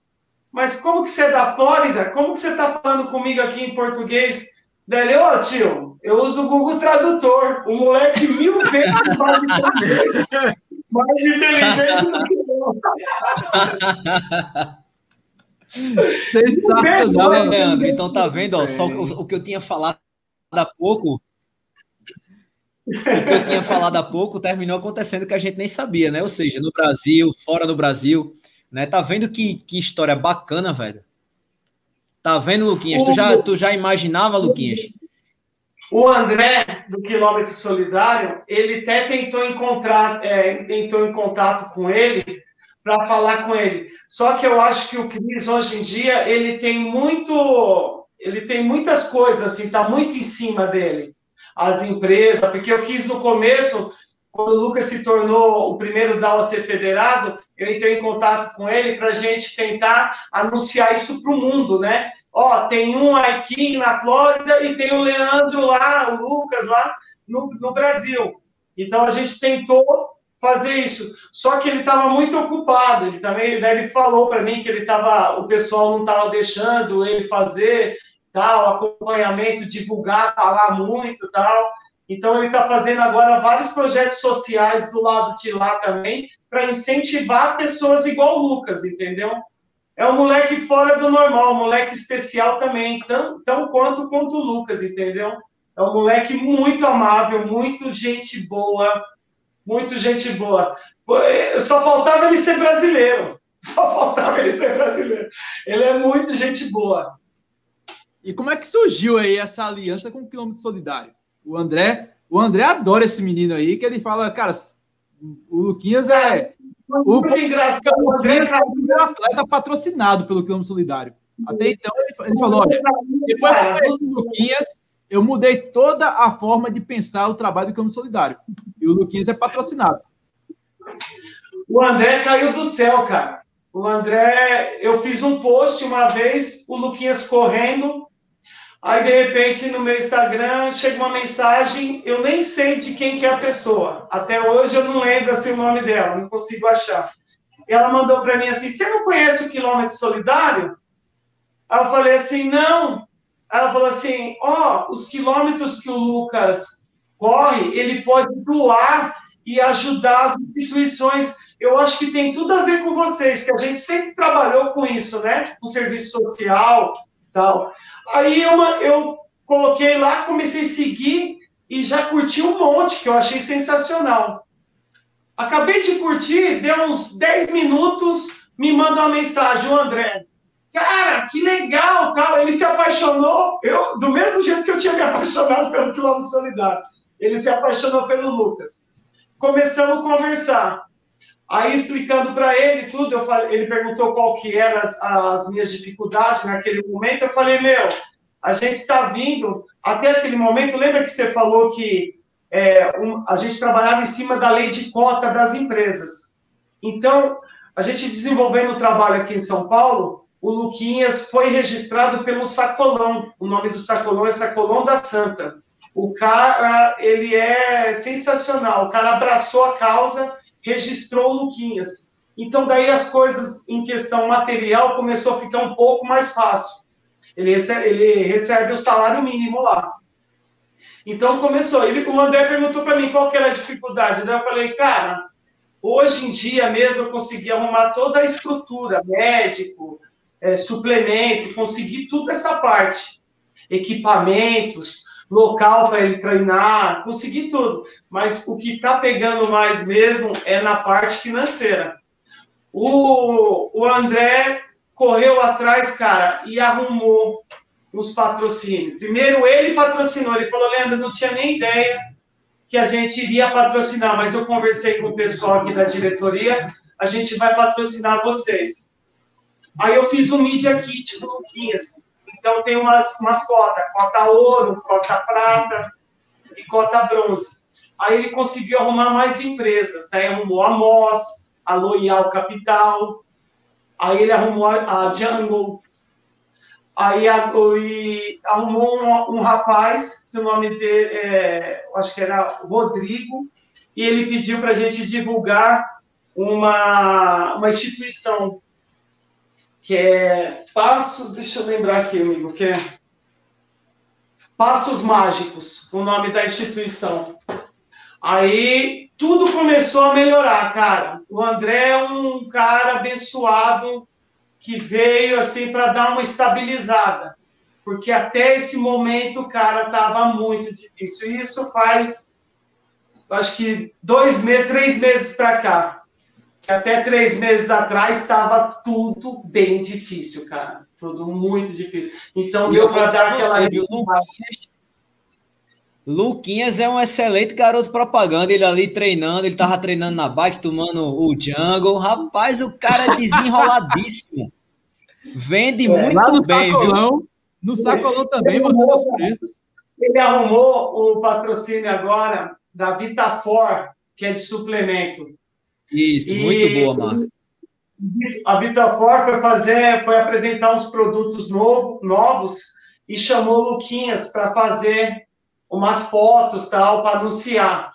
mas como que você é da Flórida? Como que você está falando comigo aqui em português? Daí ô oh, tio, eu uso o Google Tradutor. O moleque mil vezes mais inteligente do que eu. Sensacional, né, Leandro? Então tá vendo, ó, só o, o, que eu tinha falado há pouco. O que eu tinha falado há pouco terminou acontecendo que a gente nem sabia, né? Ou seja, no Brasil, fora do Brasil, Né? Tá vendo que, que história bacana, velho? Tá vendo, Luquinhas? Tu já, tu já imaginava, Luquinhas? O André, do Quilômetro Solidário, ele até tentou encontrar, é, entrou em contato com ele para falar com ele. Só que eu acho que o Cris, hoje em dia, ele tem muito. Ele tem muitas coisas, assim, tá muito em cima dele. As empresas, porque eu quis no começo quando o Lucas se tornou o primeiro DAO a ser federado, eu entrei em contato com ele para a gente tentar anunciar isso para o mundo, né? Ó, tem um aqui na Flórida e tem o Leandro lá, o Lucas lá no, no Brasil. Então a gente tentou fazer isso. Só que ele estava muito ocupado. Ele também, né, ele falou para mim que ele estava, o pessoal não estava deixando ele fazer tal acompanhamento, divulgar, falar muito, tal. Então, ele está fazendo agora vários projetos sociais do lado de lá também, para incentivar pessoas igual o Lucas, entendeu? É um moleque fora do normal, um moleque especial também, tão, tão quanto quanto o Lucas, entendeu? É um moleque muito amável, muito gente boa, muito gente boa. Só faltava ele ser brasileiro. Só faltava ele ser brasileiro. Ele é muito gente boa. E como é que surgiu aí essa aliança com o Quilômetro Solidário? O André, o André adora esse menino aí, que ele fala, cara, o Luquinhas é. O, Muito engraçado. O Luquinhas é o atleta patrocinado pelo Quilômetro Solidário. Até então, ele, ele falou: olha, depois que eu conheci o Luquinhas, eu mudei toda a forma de pensar o trabalho do Quilômetro Solidário. E o Luquinhas é patrocinado. O André caiu do céu, cara. O André, eu fiz um post uma vez, o Luquinhas correndo, Aí, de repente, no meu Instagram, chega uma mensagem, eu nem sei de quem que é a pessoa. Até hoje eu não lembro assim, o nome dela, não consigo achar. Ela mandou para mim assim, você não conhece o Quilômetro Solidário? Aí eu falei assim, não. Ela falou assim, ó, oh, os quilômetros que o Lucas corre, ele pode doar e ajudar as instituições. Eu acho que tem tudo a ver com vocês, que a gente sempre trabalhou com isso, né? Com serviço social, tal. Aí eu, eu coloquei lá, comecei a seguir e já curti um monte, que eu achei sensacional. Acabei de curtir, deu uns 10 minutos, me manda uma mensagem, o André. Cara, que legal, tal. Ele se apaixonou, eu, do mesmo jeito que eu tinha me apaixonado pelo quilômetro solidário. Ele se apaixonou pelo Lucas. Começamos a conversar. Aí, explicando para ele tudo, falei, ele perguntou qual que eram as, as, minhas dificuldades naquele momento. Eu falei, meu, a gente está vindo, até aquele momento, lembra que você falou que é, um, a gente trabalhava em cima da lei de cota das empresas. Então, a gente desenvolvendo o trabalho aqui em São Paulo, o Luquinhas foi registrado pelo Sacolão. O nome do Sacolão é Sacolão da Santa. O cara, ele é sensacional. O cara abraçou a causa registrou o Luquinhas. Então, daí as coisas em questão material começou a ficar um pouco mais fácil. Ele recebe, ele recebe o salário mínimo lá. Então, começou. Ele, o André perguntou para mim qual que era a dificuldade. Daí eu falei, cara, hoje em dia mesmo eu consegui arrumar toda a estrutura, médico, é, suplemento, consegui tudo essa parte. Equipamentos, local para ele treinar, consegui tudo. Mas o que está pegando mais mesmo é na parte financeira. O, o André correu atrás, cara, e arrumou os patrocínios. Primeiro ele patrocinou, ele falou, Leandro, não tinha nem ideia que a gente iria patrocinar, mas eu conversei com o pessoal aqui da diretoria, a gente vai patrocinar vocês. Aí eu fiz um Media Kit do Luquinhas. Então, tem umas, umas cotas, cota ouro, cota prata e cota bronze. Aí ele conseguiu arrumar mais empresas, né? arrumou a Moss, a Loyal Capital, aí ele arrumou a Jungle, aí a, e, arrumou um, um, rapaz, que o nome dele, é, acho que era Rodrigo, e ele pediu para a gente divulgar uma, uma instituição que é Passo, deixa eu lembrar aqui, amigo, que é Passos Mágicos, o nome da instituição. Aí tudo começou a melhorar, cara. O André é um cara abençoado que veio assim para dar uma estabilizada, porque até esse momento, cara, tava muito difícil. Isso faz, acho que dois meses, três meses para cá. Que até três meses atrás estava tudo bem difícil, cara. Tudo muito difícil. Então deu para dar aquela. Você, viu, Luquinhas, Luquinhas é um excelente garoto propaganda. Ele ali treinando, ele tava treinando na bike, tomando o jungle. Rapaz, o cara é desenroladíssimo. Vende é, muito bem, sacolão, viu? No sacolão também, mostrando os preços. Ele arrumou o patrocínio agora da Vitafor, que é de suplemento. Isso, e muito boa marca. A Vitafor foi fazer, foi apresentar uns produtos novo, novos e chamou o Luquinhas para fazer umas fotos tal para anunciar.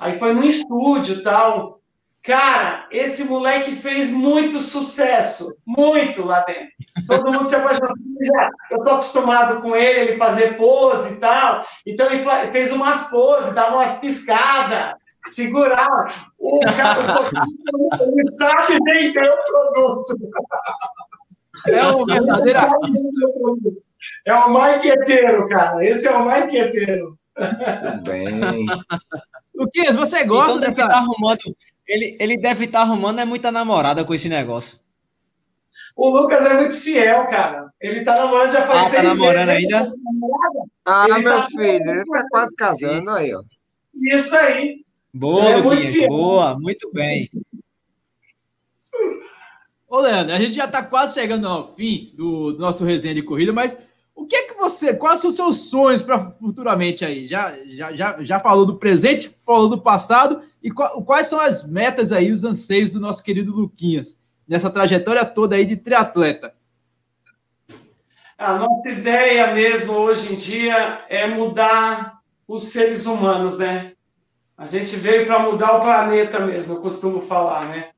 Aí foi no estúdio tal. Cara, esse moleque fez muito sucesso, muito lá dentro. Todo mundo se apaixonou. Eu tô acostumado com ele, ele fazer pose e tal. Então ele fez umas poses, dava umas piscadas segurar o cara, ele sabe vender o produto. É o verdadeiro É o marqueteiro, cara. Esse é o marqueteiro. Muito bem. Luquinhas, você gosta então dessa... Tá arrumando, ele, ele deve estar tá arrumando é muita namorada com esse negócio. O Lucas é muito fiel, cara. Ele tá namorando já faz ah, tá seis tá namorando meses. ainda? Ah, ele meu tá filho, ele tá quase casando aí, ó. Isso aí. Boa, é Luquinhas, boa, muito bem. Ô, Leandro, a gente já está quase chegando ao fim do, do, nosso resenha de corrida, mas o que é que você. Quais são os seus sonhos para futuramente aí? Já, já, já, já falou do presente, falou do passado, e quais são as metas aí, os anseios do nosso querido Luquinhas, nessa trajetória toda aí de triatleta? A nossa ideia mesmo hoje em dia é mudar os seres humanos, né? A gente veio para mudar o planeta mesmo, eu costumo falar, né?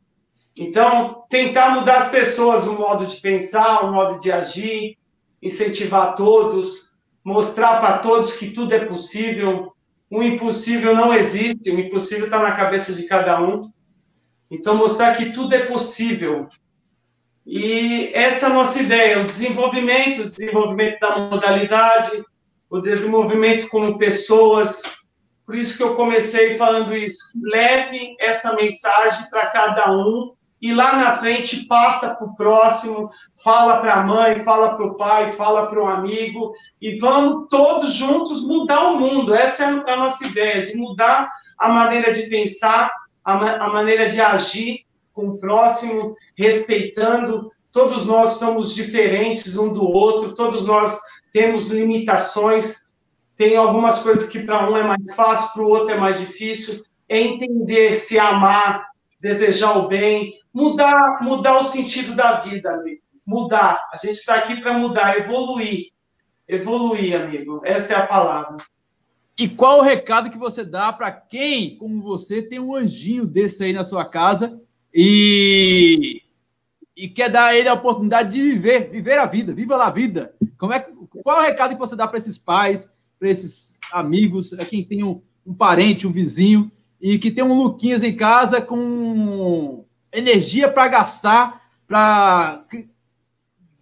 Então, tentar mudar as pessoas, o modo de pensar, o modo de agir, incentivar todos, mostrar para todos que tudo é possível. O impossível não existe, o impossível está na cabeça de cada um. Então, mostrar que tudo é possível. E essa é a nossa ideia, o desenvolvimento, o desenvolvimento da modalidade, o desenvolvimento como pessoas, por isso que eu comecei falando isso. Leve essa mensagem para cada um e lá na frente passa para o próximo, fala para a mãe, fala para o pai, fala para o amigo e vamos todos juntos mudar o mundo. Essa é a nossa ideia, de mudar a maneira de pensar, a, a maneira de agir com o próximo, respeitando. Todos nós somos diferentes um do outro, todos nós temos limitações, tem algumas coisas que para um é mais fácil, para o outro é mais difícil. É entender, se amar, desejar o bem, mudar, mudar o sentido da vida, amigo. Mudar. A gente está aqui para mudar, evoluir. Evoluir, amigo. Essa é a palavra. E qual o recado que você dá para quem, como você, tem um anjinho desse aí na sua casa e, e quer dar a ele a oportunidade de viver, viver a vida, viva a vida? Como é, qual o recado que você dá para esses pais, para esses amigos, a quem tem um, um, parente, um vizinho, e que tem um Luquinhas em casa com energia para gastar, para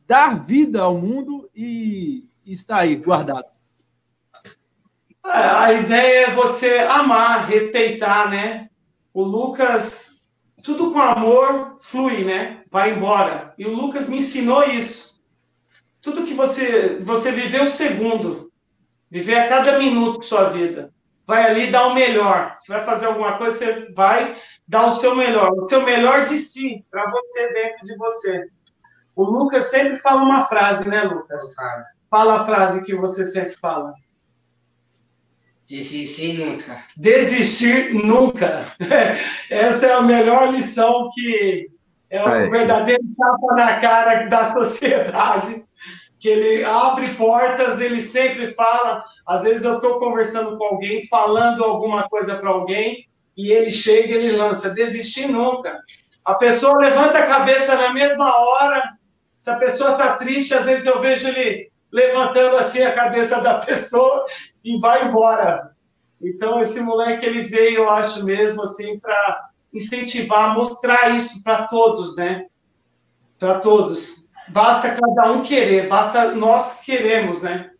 dar vida ao mundo e, e está aí, guardado. É, a ideia é você amar, respeitar, né? O Lucas, tudo com amor flui, né? Vai embora. E o Lucas me ensinou isso. Tudo que você você viveu um segundo, Viver a cada minuto de sua vida. Vai ali dar o melhor. Se vai fazer alguma coisa, você vai dar o seu melhor. O seu melhor de si, para você dentro de você. O Lucas sempre fala uma frase, né, Lucas? Fala a frase que você sempre fala. Desistir nunca. Desistir nunca. Essa é a melhor lição que é o verdadeiro tapa na cara da sociedade que ele abre portas, ele sempre fala. Às vezes eu estou conversando com alguém, falando alguma coisa para alguém, e ele chega e ele lança: desistir nunca. A pessoa levanta a cabeça na mesma hora. Se a pessoa está triste, às vezes eu vejo ele levantando assim a cabeça da pessoa e vai embora. Então esse moleque ele veio, eu acho mesmo assim, para incentivar, mostrar isso para todos, né? Para todos. Basta cada um querer, basta nós queremos, né?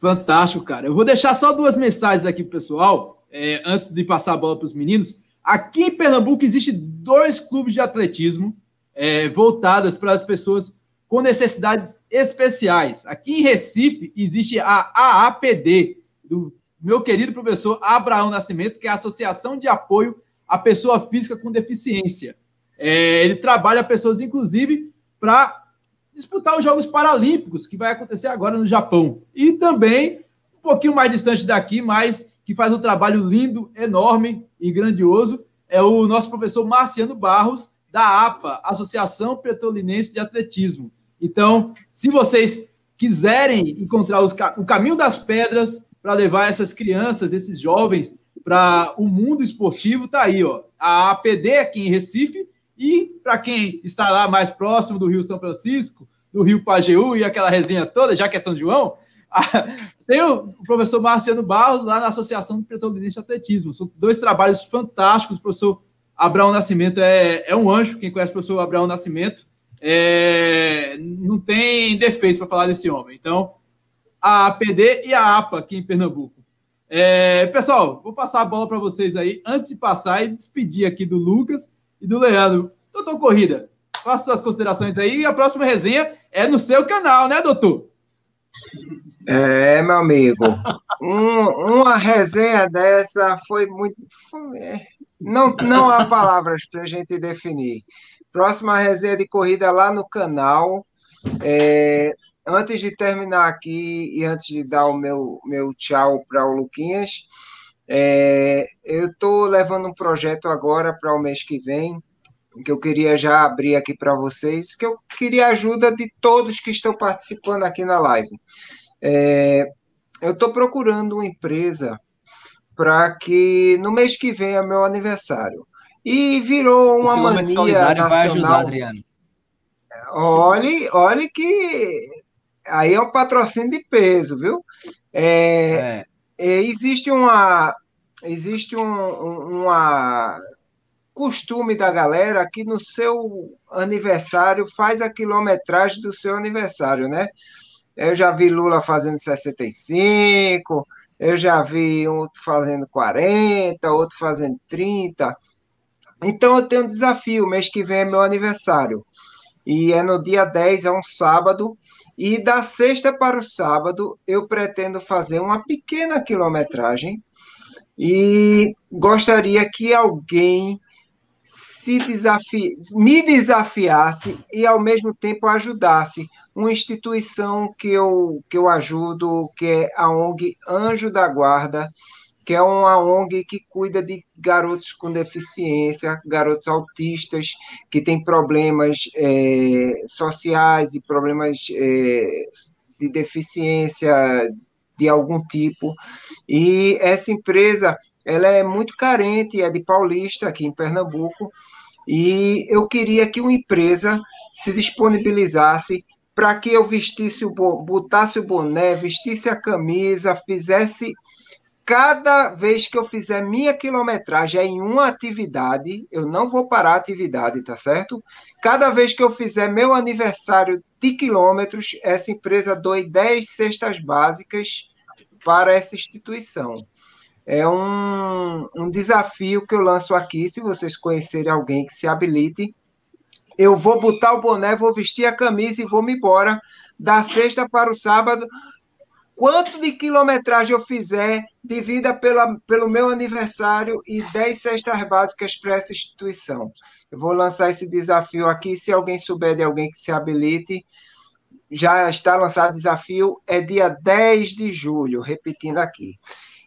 Fantástico, cara. Eu vou deixar só duas mensagens aqui pessoal, é, antes de passar a bola para os meninos. Aqui em Pernambuco existe dois clubes de atletismo é, para as pessoas com necessidades especiais. Aqui em Recife existe a AAPD, do meu querido professor Abraão Nascimento, que é a Associação de Apoio à Pessoa Física com Deficiência. É, ele trabalha pessoas, inclusive, para disputar os Jogos Paralímpicos, que vai acontecer agora no Japão. E também, um pouquinho mais distante daqui, mas que faz um trabalho lindo, enorme e grandioso, é o nosso professor Marciano Barros, da APA, Associação Petrolinense de Atletismo. Então, se vocês quiserem encontrar os, o caminho das pedras para levar essas crianças, esses jovens, para o mundo esportivo, tá aí, ó. A APD aqui em Recife, e para quem está lá mais próximo do Rio São Francisco, do Rio Pajeú e aquela resenha toda, já que é São João, tem o professor Marciano Barros lá na Associação de Petrolinense de Atletismo. São dois trabalhos fantásticos. O professor Abraão Nascimento é, é um anjo. Quem conhece o professor Abraão Nascimento é, não tem defeito para falar desse homem. Então, a APD e a APA aqui em Pernambuco. É, pessoal, vou passar a bola para vocês aí, antes de passar e despedir aqui do Lucas e do Leandro. Doutor Corrida, faça suas considerações aí e a próxima resenha é no seu canal, né, doutor? É, meu amigo, um, uma resenha dessa foi muito. É, não, não há palavras para a gente definir. Próxima resenha de corrida lá no canal. É, antes de terminar aqui e antes de dar o meu, meu tchau para o Luquinhas, é, eu estou levando um projeto agora para o mês que vem, que eu queria já abrir aqui para vocês, que eu queria a ajuda de todos que estão participando aqui na live. É, eu estou procurando uma empresa para que no mês que vem é meu aniversário. E virou uma mania nacional. Vai ajudar, Adriano. Olhe, olhe que aí é um patrocínio de peso, viu? É, é. Existe uma existe um, um, uma costume da galera que no seu aniversário faz a quilometragem do seu aniversário, né? Eu já vi Lula fazendo 65, eu já vi outro fazendo 40, outro fazendo 30. Então eu tenho um desafio, mês que vem é meu aniversário. E é no dia 10, é um sábado, e da sexta para o sábado eu pretendo fazer uma pequena quilometragem. E gostaria que alguém se desafie, me desafiasse e ao mesmo tempo ajudasse. Uma instituição que eu, que eu ajudo, que é a ONG Anjo da Guarda, que é uma ONG que cuida de garotos com deficiência, garotos autistas que têm problemas é, sociais e problemas é, de deficiência de algum tipo. E essa empresa ela é muito carente, é de Paulista, aqui em Pernambuco, e eu queria que uma empresa se disponibilizasse para que eu vestisse o botasse o boné, vestisse a camisa, fizesse cada vez que eu fizer minha quilometragem é em uma atividade, eu não vou parar a atividade, tá certo? Cada vez que eu fizer meu aniversário de quilômetros, essa empresa doe 10 cestas básicas para essa instituição. É um, um desafio que eu lanço aqui, se vocês conhecerem alguém que se habilite, eu vou botar o boné, vou vestir a camisa e vou me embora da sexta para o sábado. Quanto de quilometragem eu fizer, divida pela, pelo meu aniversário e 10 cestas básicas para essa instituição. Eu vou lançar esse desafio aqui. Se alguém souber de alguém que se habilite, já está lançado o desafio. É dia 10 de julho, repetindo aqui.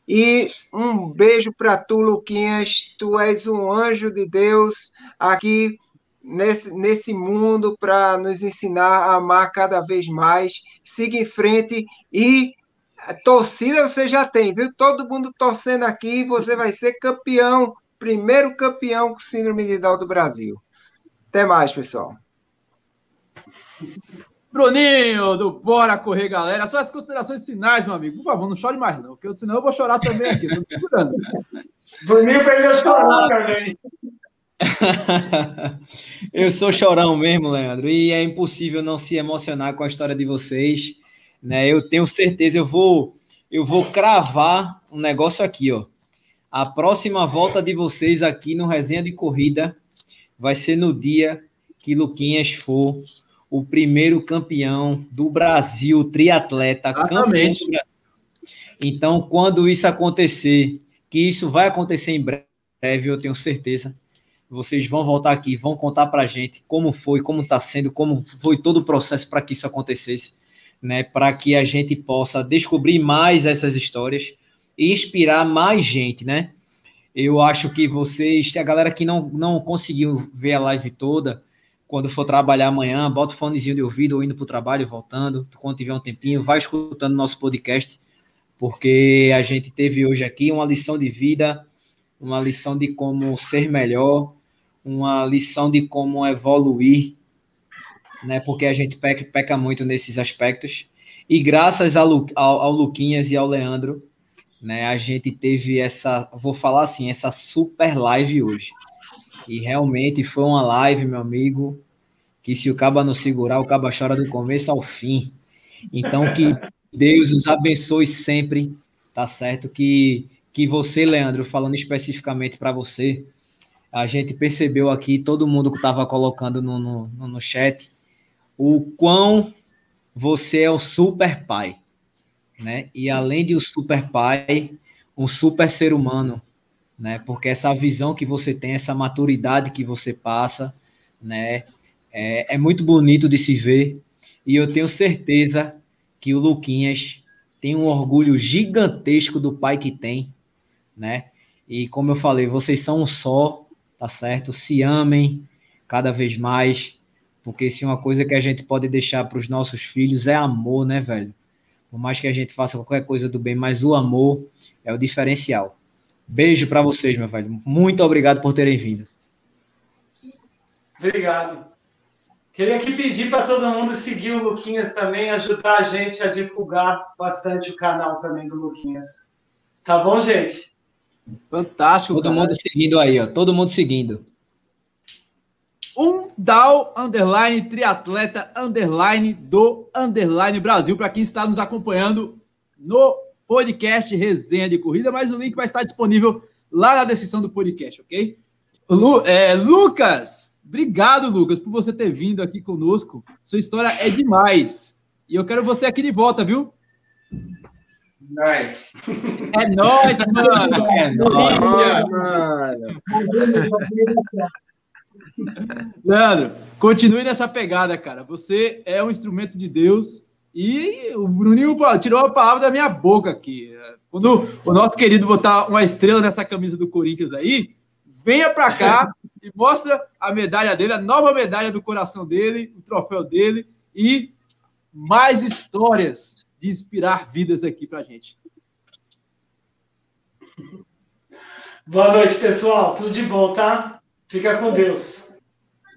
E um beijo para tu, Luquinhas. Tu és um anjo de Deus aqui nesse, nesse mundo para nos ensinar a amar cada vez mais. Siga em frente e torcida você já tem, viu? Todo mundo torcendo aqui, você vai ser campeão, primeiro campeão com síndrome de Down do Brasil. Até mais, pessoal. Bruninho, do Bora Correr, galera. Só as considerações finais, meu amigo. Por favor, não chore mais, não, porque senão eu vou chorar também aqui. Tô segurando. Bruninho fez eu chorar também. eu sou chorão mesmo, Leandro, e é impossível não se emocionar com a história de vocês. Né? Eu tenho certeza, eu vou, eu vou cravar um negócio aqui, ó. A próxima volta de vocês aqui no Resenha de Corrida vai ser no dia que Luquinhas for o primeiro campeão do Brasil, triatleta, Exatamente. campeão do Brasil. Então, quando isso acontecer, que isso vai acontecer em breve, eu tenho certeza, vocês vão voltar aqui, vão contar para a gente como foi, como está sendo, como foi todo o processo para que isso acontecesse, né? Para que a gente possa descobrir mais essas histórias e inspirar mais gente, né? Eu acho que vocês, a galera que não, não conseguiu ver a live toda, quando for trabalhar amanhã, bota o fonezinho de ouvido ou indo para o trabalho, voltando, quando tiver um tempinho, vai escutando nosso podcast, porque a gente teve hoje aqui uma lição de vida, uma lição de como ser melhor, uma lição de como evoluir, né? Porque a gente peca, peca muito nesses aspectos. E graças ao, ao, ao Luquinhas e ao Leandro, né? A gente teve essa, vou falar assim, essa super live hoje. E realmente foi uma live, meu amigo, que se o caba não segurar, o caba chora do começo ao fim. Então que Deus os abençoe sempre, tá certo? Que que você, Leandro, falando especificamente para você, a gente percebeu aqui, todo mundo que estava colocando no, no, no chat, o quão você é o super pai, né? E além de o super pai, um super ser humano, né? Porque essa visão que você tem, essa maturidade que você passa, né? É, é muito bonito de se ver e eu tenho certeza que o Luquinhas tem um orgulho gigantesco do pai que tem, né? E como eu falei, vocês são um só, tá certo? Se amem cada vez mais, porque se uma coisa que a gente pode deixar para os nossos filhos é amor, né, velho? Por mais que a gente faça qualquer coisa do bem, mas o amor é o diferencial. Beijo para vocês, meu velho. Muito obrigado por terem vindo. Obrigado. Queria aqui pedir para todo mundo seguir o Luquinhas também, ajudar a gente a divulgar bastante o canal também do Luquinhas. Tá bom, gente? Fantástico. Todo cara. mundo seguindo aí, ó. Todo mundo seguindo. Um Dow underline triatleta underline do underline Brasil para quem está nos acompanhando no podcast Resenha de Corrida, mas o link vai estar disponível lá na descrição do podcast, ok? Lu, é, Lucas, obrigado, Lucas, por você ter vindo aqui conosco. Sua história é demais. E eu quero você aqui de volta, viu? Nice. É nóis, mano. É nóis, mano. Leandro, continue nessa pegada, cara. Você é um instrumento de Deus e o Bruninho tirou a palavra da minha boca aqui. Quando o nosso querido botar uma estrela nessa camisa do Corinthians aí, venha para cá e mostra a medalha dele, a nova medalha do coração dele, o troféu dele e mais histórias de inspirar vidas aqui para gente. Boa noite, pessoal. Tudo de bom, tá? Fica com Deus.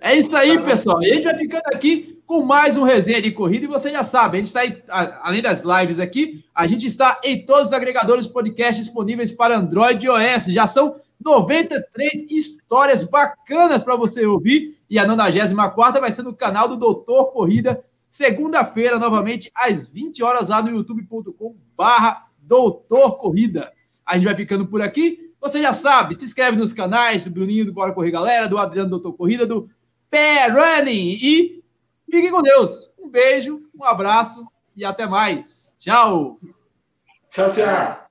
É isso aí, pessoal. E a gente vai ficando aqui com mais um resenha de corrida. E você já sabe, a gente está, aí, além das lives aqui, a gente está em todos os agregadores podcast disponíveis para Android e iOS. Já são 93 histórias bacanas para você ouvir. E a 94 vai ser no canal do Doutor Corrida segunda-feira, novamente, às 20 horas, lá no youtube.com barra Doutor Corrida. A gente vai ficando por aqui. Você já sabe, se inscreve nos canais do Bruninho do Bora Correr Galera, do Adriano Doutor Corrida, do Running. E fiquem com Deus. Um beijo, um abraço e até mais. Tchau. Tchau, tchau.